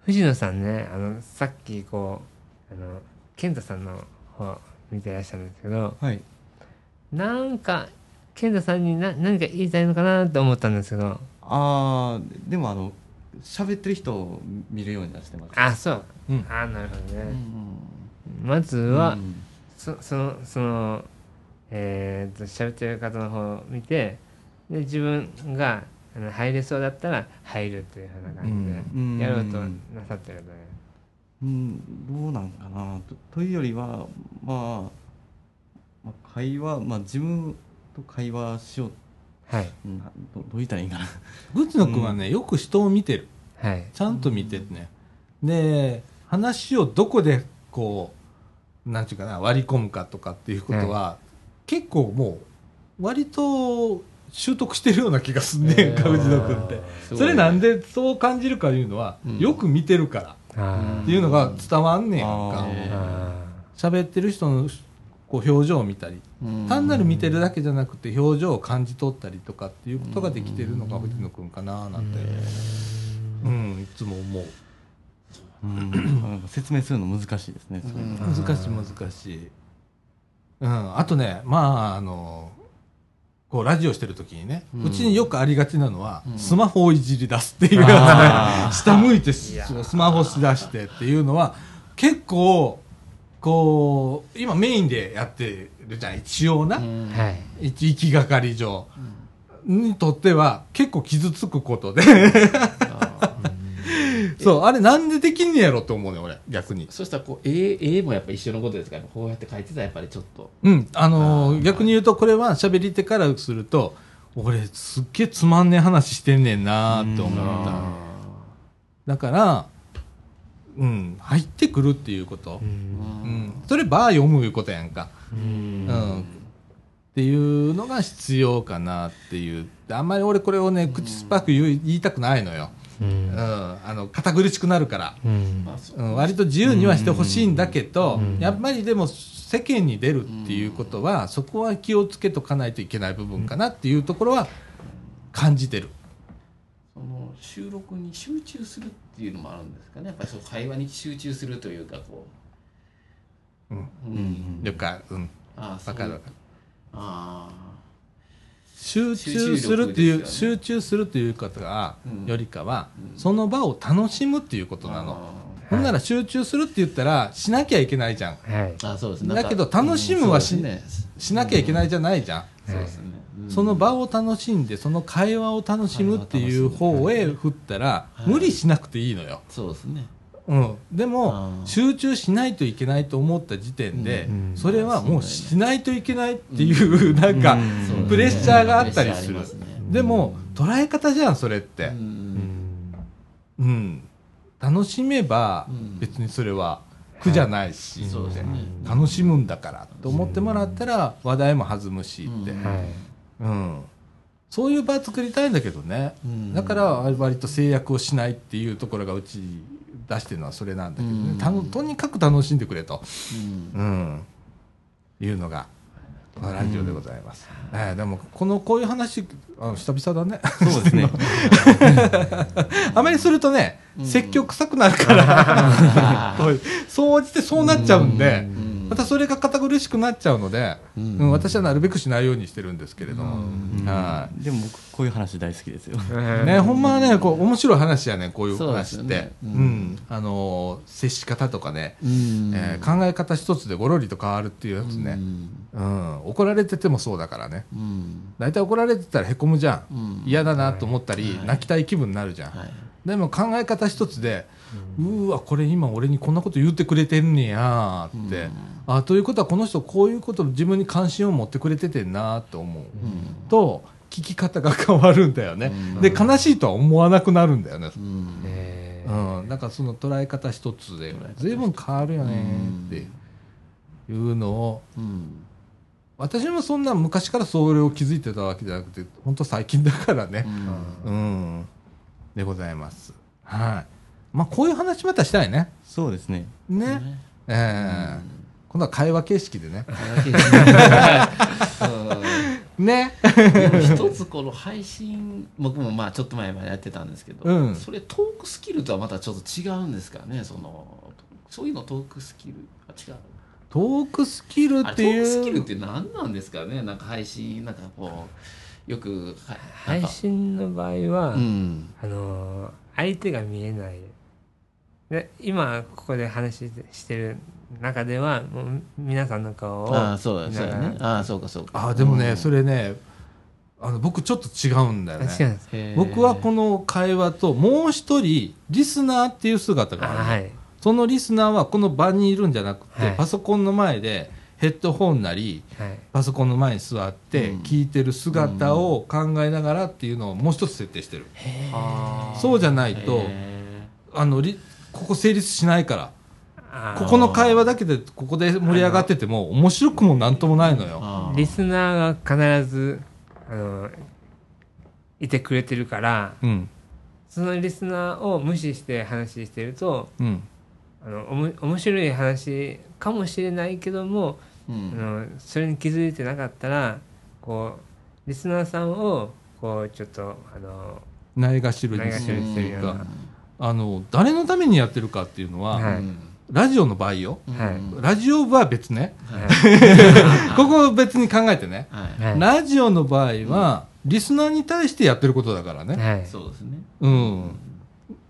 藤野さんねあのさっきこうあの健太さんの方見てらっしゃるんですけどはい。なんか健太さんにな何か言いたいのかなと思ったんですけど。あーでもあの喋ってる人を見るようにはしてます。あそう、うん。あなるほどうね、ん。まずは、うん。そそのそのえー、と喋ってる方の方を見てで自分があの入れそうだったら入るっていうふうな感うん。じでやろうとなさってるので、うん。どうなんかなと。というよりは、まあ、まあ会話、まあ、自分と会話しよう、はい。うん。どどう言ったらいいかな。藤野君はね、よく人を見てる。はい。ちゃんと見てね、で話をどこでこうなんていうかな割り込むかとかっていうことは、結構もう割と習得してるような気がすんねんか、へー藤野君って。すごいそれなんでそう感じるかいうのは、うん。よく見てるからあっていうのが伝わんねやんあかー。あ喋ってる人のこう表情を見たりうん。単なる見てるだけじゃなくて表情を感じ取ったりとかっていうことができてるのが藤野君かななんて、うん、いつも思う。うん。説明するの難しいですね、難しい難しい、うん、あとねまああのこうラジオしてる時にね、ううんちによくありがちなのは、うん。スマホをいじり出すっていう下向いてススマホし出してっていうのは結構こう今メインでやってるじゃん一応な、うん。ーはい。一行きがかり上、にとっては結構傷つくことで。<laughs> そうあれなんでできんねやろって思うね俺逆に。そしたらこう絵絵もやっぱ一緒のことですか？らこうやって描いてたらやっぱりちょっと。うん、あのーあー。逆に言うとこれは喋り手からすると俺すっげえつまんねえ話してんねんなーって思った。だからうん。入ってくるっていうこと。う、ん。うん、それバー読むいうことやんか。ううん。んっていうのが必要かなっていう。あんまり俺これをね口酸っぱく言いたくないのよ、ううん。ん、あの堅苦しくなるから、うん。割と自由にはしてほしいんだけど、うん。やっぱりでも世間に出るっていうことは、そこは気をつけとかないといけない部分かなっていうところは感じてる。その収録に集中するっていうのもあるんですかね。やっぱりそう会話に集中するというかこう。ん。う、うん。よくあるうん、ああわかるわかる。あ集中するっていう、集中力ですよ集中するということが、うんよりかは、うん。その場を楽しむっていうこあとなの。あほんなら集中するって言ったら、しなきゃいけないじゃん。はい。あそうですね。だけど楽しむはしうんね。しなきゃいけないじゃないじゃん。そうですね、うんその場を楽しんで、その会話を楽しむっていう方へ振ったら、はい。無理しなくていいのよ。そうですね。うん。であも、ー。集中しないといけないと思った時点でうん、それはもうしないといけないっていう、<laughs> なんか、そうプレッシャーがあったりする。でも、捉え方じゃん、それって。うん。うん。うん。楽しめばうん、別にそれは苦じゃないし、そうですね。楽しむんだからと思ってもらったら、話題も弾むしって。うん。はいうん。そういう場作りたいんだけどね。うんだから、割と制約をしないっていうところがうち出してるのはそれなんだけどね。うんたのとにかく楽しんでくれと。うんうん。いうのが、ラジオでございます。ええでも、この、こういう話、あの久々だね。そうですね <laughs> あまりするとね、うん説教臭くなるから、<laughs> 総じてそうなっちゃうんで、うんまたそれが堅苦しくなっちゃうので、うんうん私はなるべくしないようにしてるんですけれども。うんはでも僕こういう話大好きですよい。ね、ほんまはね、こう、面白い話やね、こういう話って。ううんん。あのー、接し方とかね、うんえー考え方一つでごろりと変わるっていうやつね。うん。怒られててもそうだからね。うん大体怒られてたらへこむじゃん。うん嫌だなと思ったり、はい泣きたい気分になるじゃん。はいでも考え方一つで、うーわ、これ今俺にこんなこと言ってくれてんねやーって、あということはこの人こういうこと自分に関心を持ってくれててんなーって思う、うんと、聞き方が変わるんだよね。うんで、悲しいとは思わなくなるんだよね。うんえうん。だからその捉え方一つで、随分変わるよねーっていうのを、うん私もそんな昔からそれを気づいてたわけじゃなくて、本当最近だからね。うん。でございます。はい。まあ、こういう話またしたいね。そうですねね。ねええ今度は会話形式でね。うん <laughs> ね。一つこの配信僕もまあちょっと前までやってたんですけど、うんそれトークスキルとはまたちょっと違うんですかねそのそういうのトークスキルあ違うトークスキルっていう。ークスキルって何なんですかね？なんか配信なんかこうよく配か信の場合は、うんあのー相手が見えないで今ここで話ししてる中ではもう皆さんの顔をああそうだそうね。ああそうかそうか。あ、でもね、うん。それね、あの、僕ちょっと違うんだよらね。違うんです。へー。僕はこの会話と、もう一人、リスナーっていう姿あがあるの。はい。そのリスナーはこの場にいるんじゃなくて、はい。パソコンの前でヘッドホンなり、はい。パソコンの前に座ってうん。聞いてる姿を考えながらっていうのをもう一つ設定してる。あー。そうじゃないと、へあの、りここ成立しないから。ここの会話だけで、ここで盛り上がってても、面白くもなんともないのーよ。リスナーが必ずあのいてくれてるからうん。そのリスナーを無視して話してるとうん。あのおも面白い話かもしれないけども、あうんのそれに気づいてなかったらこうリスナーさんをこうちょっとあのないがしろにないがしろにしてるようなあの、誰のためにやってるかっていうのは、はいラジオの場合よ。はいうんラジオ部は別ね。は <laughs> ここを別に考えてね。ラジオの場合は、リスナーに対してやってることだからね。はいそうですねうん。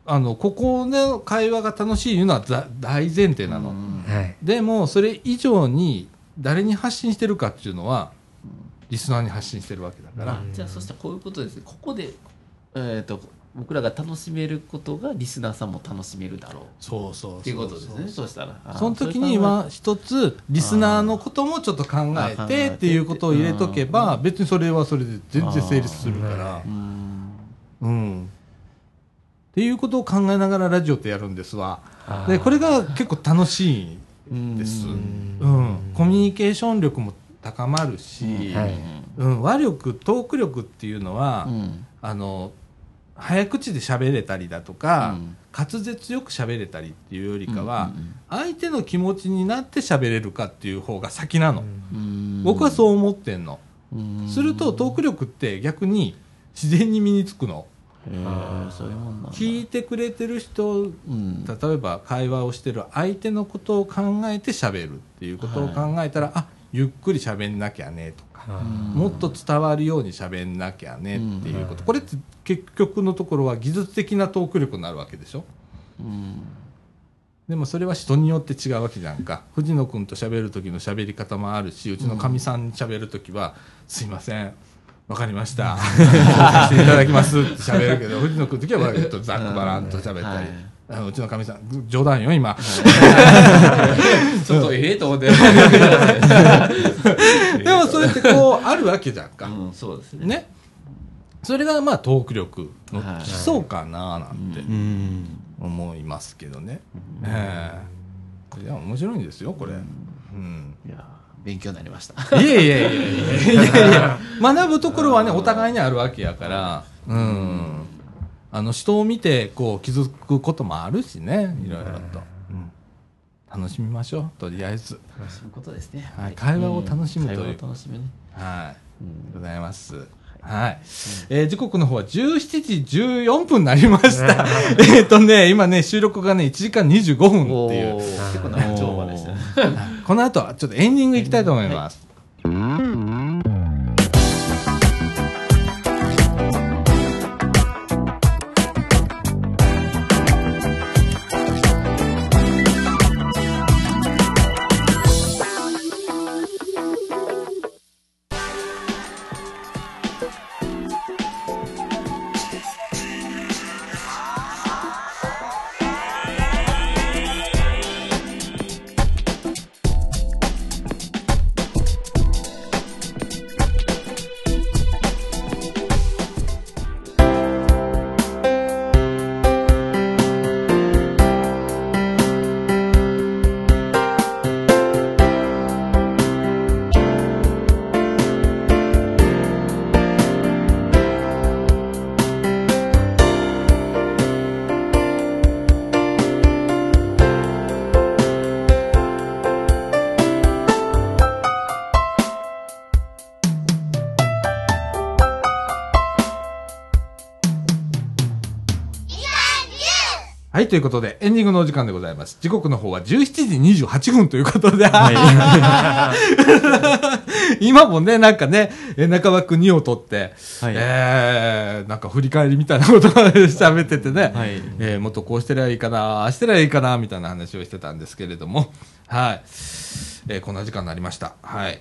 あの、ここで会話が楽しいいうのはざ大前提なの。うんはいでも、それ以上に誰に発信してるかっていうのは、リスナーに発信してるわけだから。あじゃあそしたらこういうことですねここでえっ、と僕らが楽しめることがリスナーさんも楽しめるだろう。そうそうそうっていうことですね。そうしたら。その時には一つリスナーのこともちょっと考えてっていうことを入れとけば別にそれはそれで全然成立するから。うーん。うん。っていうことを考えながらラジオってやるんですわ。でこれが結構楽しいです。うん。コミュニケーション力も高まるし、はい。うん、話力トーク力っていうのは、うん。あの早口で喋れたりだとか、うん。滑舌よく喋れたりっていうよりかは、うんうん相手の気持ちになって喋れるかっていう方が先なの、うん。僕はそう思ってんの、うん。するとトーク力って逆に自然に身につくの。聞いてくれてる人うん。例えば会話をしてる相手のことを考えて喋るっていうことを考えたら、あゆっくり喋んなきゃねとか、あもっと伝わるように喋んなきゃねっていうこと、うん。これって結局のところは技術的なトーク力になるわけでしょ？うん。でもそれは人によって違うわけじゃんか。藤野君と喋る時の喋り方もあるしうちのかみさんに喋る時は「すいませんわかりました。させていただきます」って喋るけど藤野君の時は割とざっくばらんと喋ったり、はい。あのうちのかみさん冗談よ今、ちょっとええと思って。<laughs> でもそれってこうあるわけじゃんか、うんそうですね。ねそれがまあトーク力のはい。基礎かななんてうん。思いますけどね、ええ。いや面白いんですよこれ、うん。いや勉強になりました。いやいやいやいやいや <laughs> 学ぶところはねお互いにあるわけやから。うん。あの人を見てこう気づくこともあるしねいろいろと、うん。楽しみましょうとりあえず。楽しむことですね。はい。会話を楽しむという。会話を楽しむね。はい。うん。ございます。はい。えー時刻の方は17時14分になりました。<laughs> えっとね、今ね、収録がね、1時間25分っていう。結構長丁場でしたねこの後はちょっとエンディングいきたいと思います。はい、ということで、エンディングのお時間でございます。時刻の方は17時28分ということで、今もね、なんかね、え中場君2を取って、はいえー、なんか振り返りみたいなことを喋っててね、はいえーもっとこうしてりゃいいかな、ああしてりゃいいかな、みたいな話をしてたんですけれども、はい。えーこんな時間になりました。はい。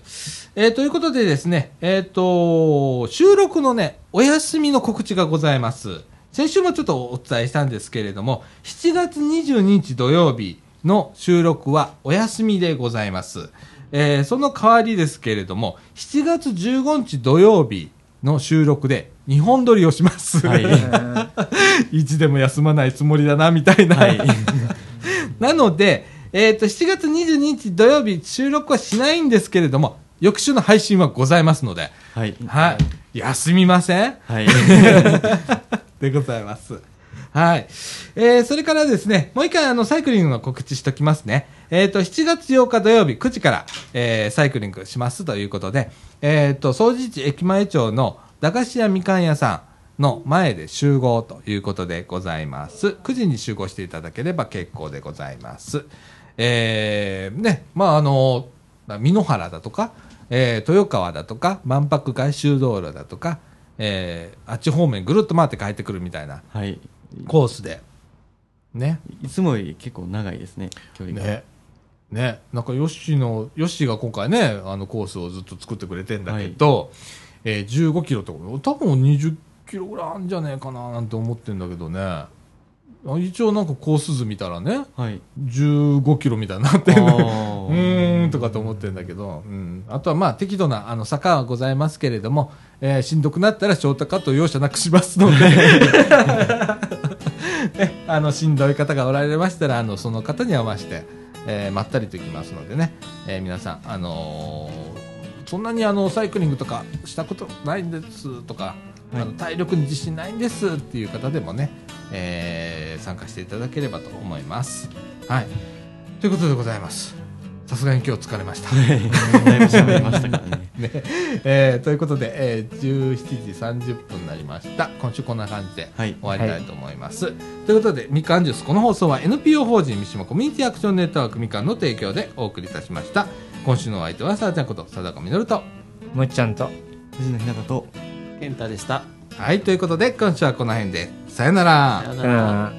えーということでですね、えっ、と、収録のね、お休みの告知がございます。先週もちょっとお伝えしたんですけれども、7月22日土曜日の収録はお休みでございます。えーその代わりですけれども、7月15日土曜日の収録で2本撮りをします。はいいつでも休まないつもりだな、みたいな。はい <laughs> なので、えっ、と、7月22日土曜日収録はしないんですけれども、翌週の配信はございますので、はいはい。休みませんはい <laughs> でございます。はい。えー、それからですね、もう一回あの、サイクリングの告知しときますね。えっ、と、7月8日土曜日9時から、えー、サイクリングしますということで、えっ、と、総除地駅前町の駄菓子屋みかん屋さんの前で集合ということでございます。9時に集合していただければ結構でございます。えー、ね、まああの、美濃原だとか、えー豊川だとか、万博外周道路だとか、えーあっち方面ぐるっと回って帰ってくるみたいなはいコースで。ね。いつもより結構長いですね距離がね。ね。なんかヨッシーの、ヨッシーが今回ね、あのコースをずっと作ってくれてんだけど、えー15キロとか、多分20キロぐらいあるんじゃねえかななんて思ってんだけどねあ一応なんかコース図見たらねはい。15キロみたいになってんのあ <laughs> うーんとかと思ってるんだけど、うん、あとはまあ適度なあの坂はございますけれども、えーしんどくなったらショートカットを容赦なくしますので、<laughs> ね、あのしんどい方がおられましたらあのその方に合わせて、えーまったりといきますのでね、えー皆さん、あのーそんなにあのサイクリングとかしたことないんですとか、あの体力に自信ないんですっていう方でもね、えー参加していただければと思います。はい、ということでございます。さすがに今日疲れました。<laughs> だいぶ喋りましたからね。<laughs> ね。えーということで、えー17時30分になりました。今週こんな感じではい。終わりたいと思います、ということでみかんジュース。この放送は NPO 法人三島コミュニティアクションネットワークみかんの提供でお送りいたしました。今週のお相手はさあちゃんこと貞子みのると。むっちゃんと。藤野ひなたと。健太でした。はい。ということで今週はこの辺でさよなら。さようなら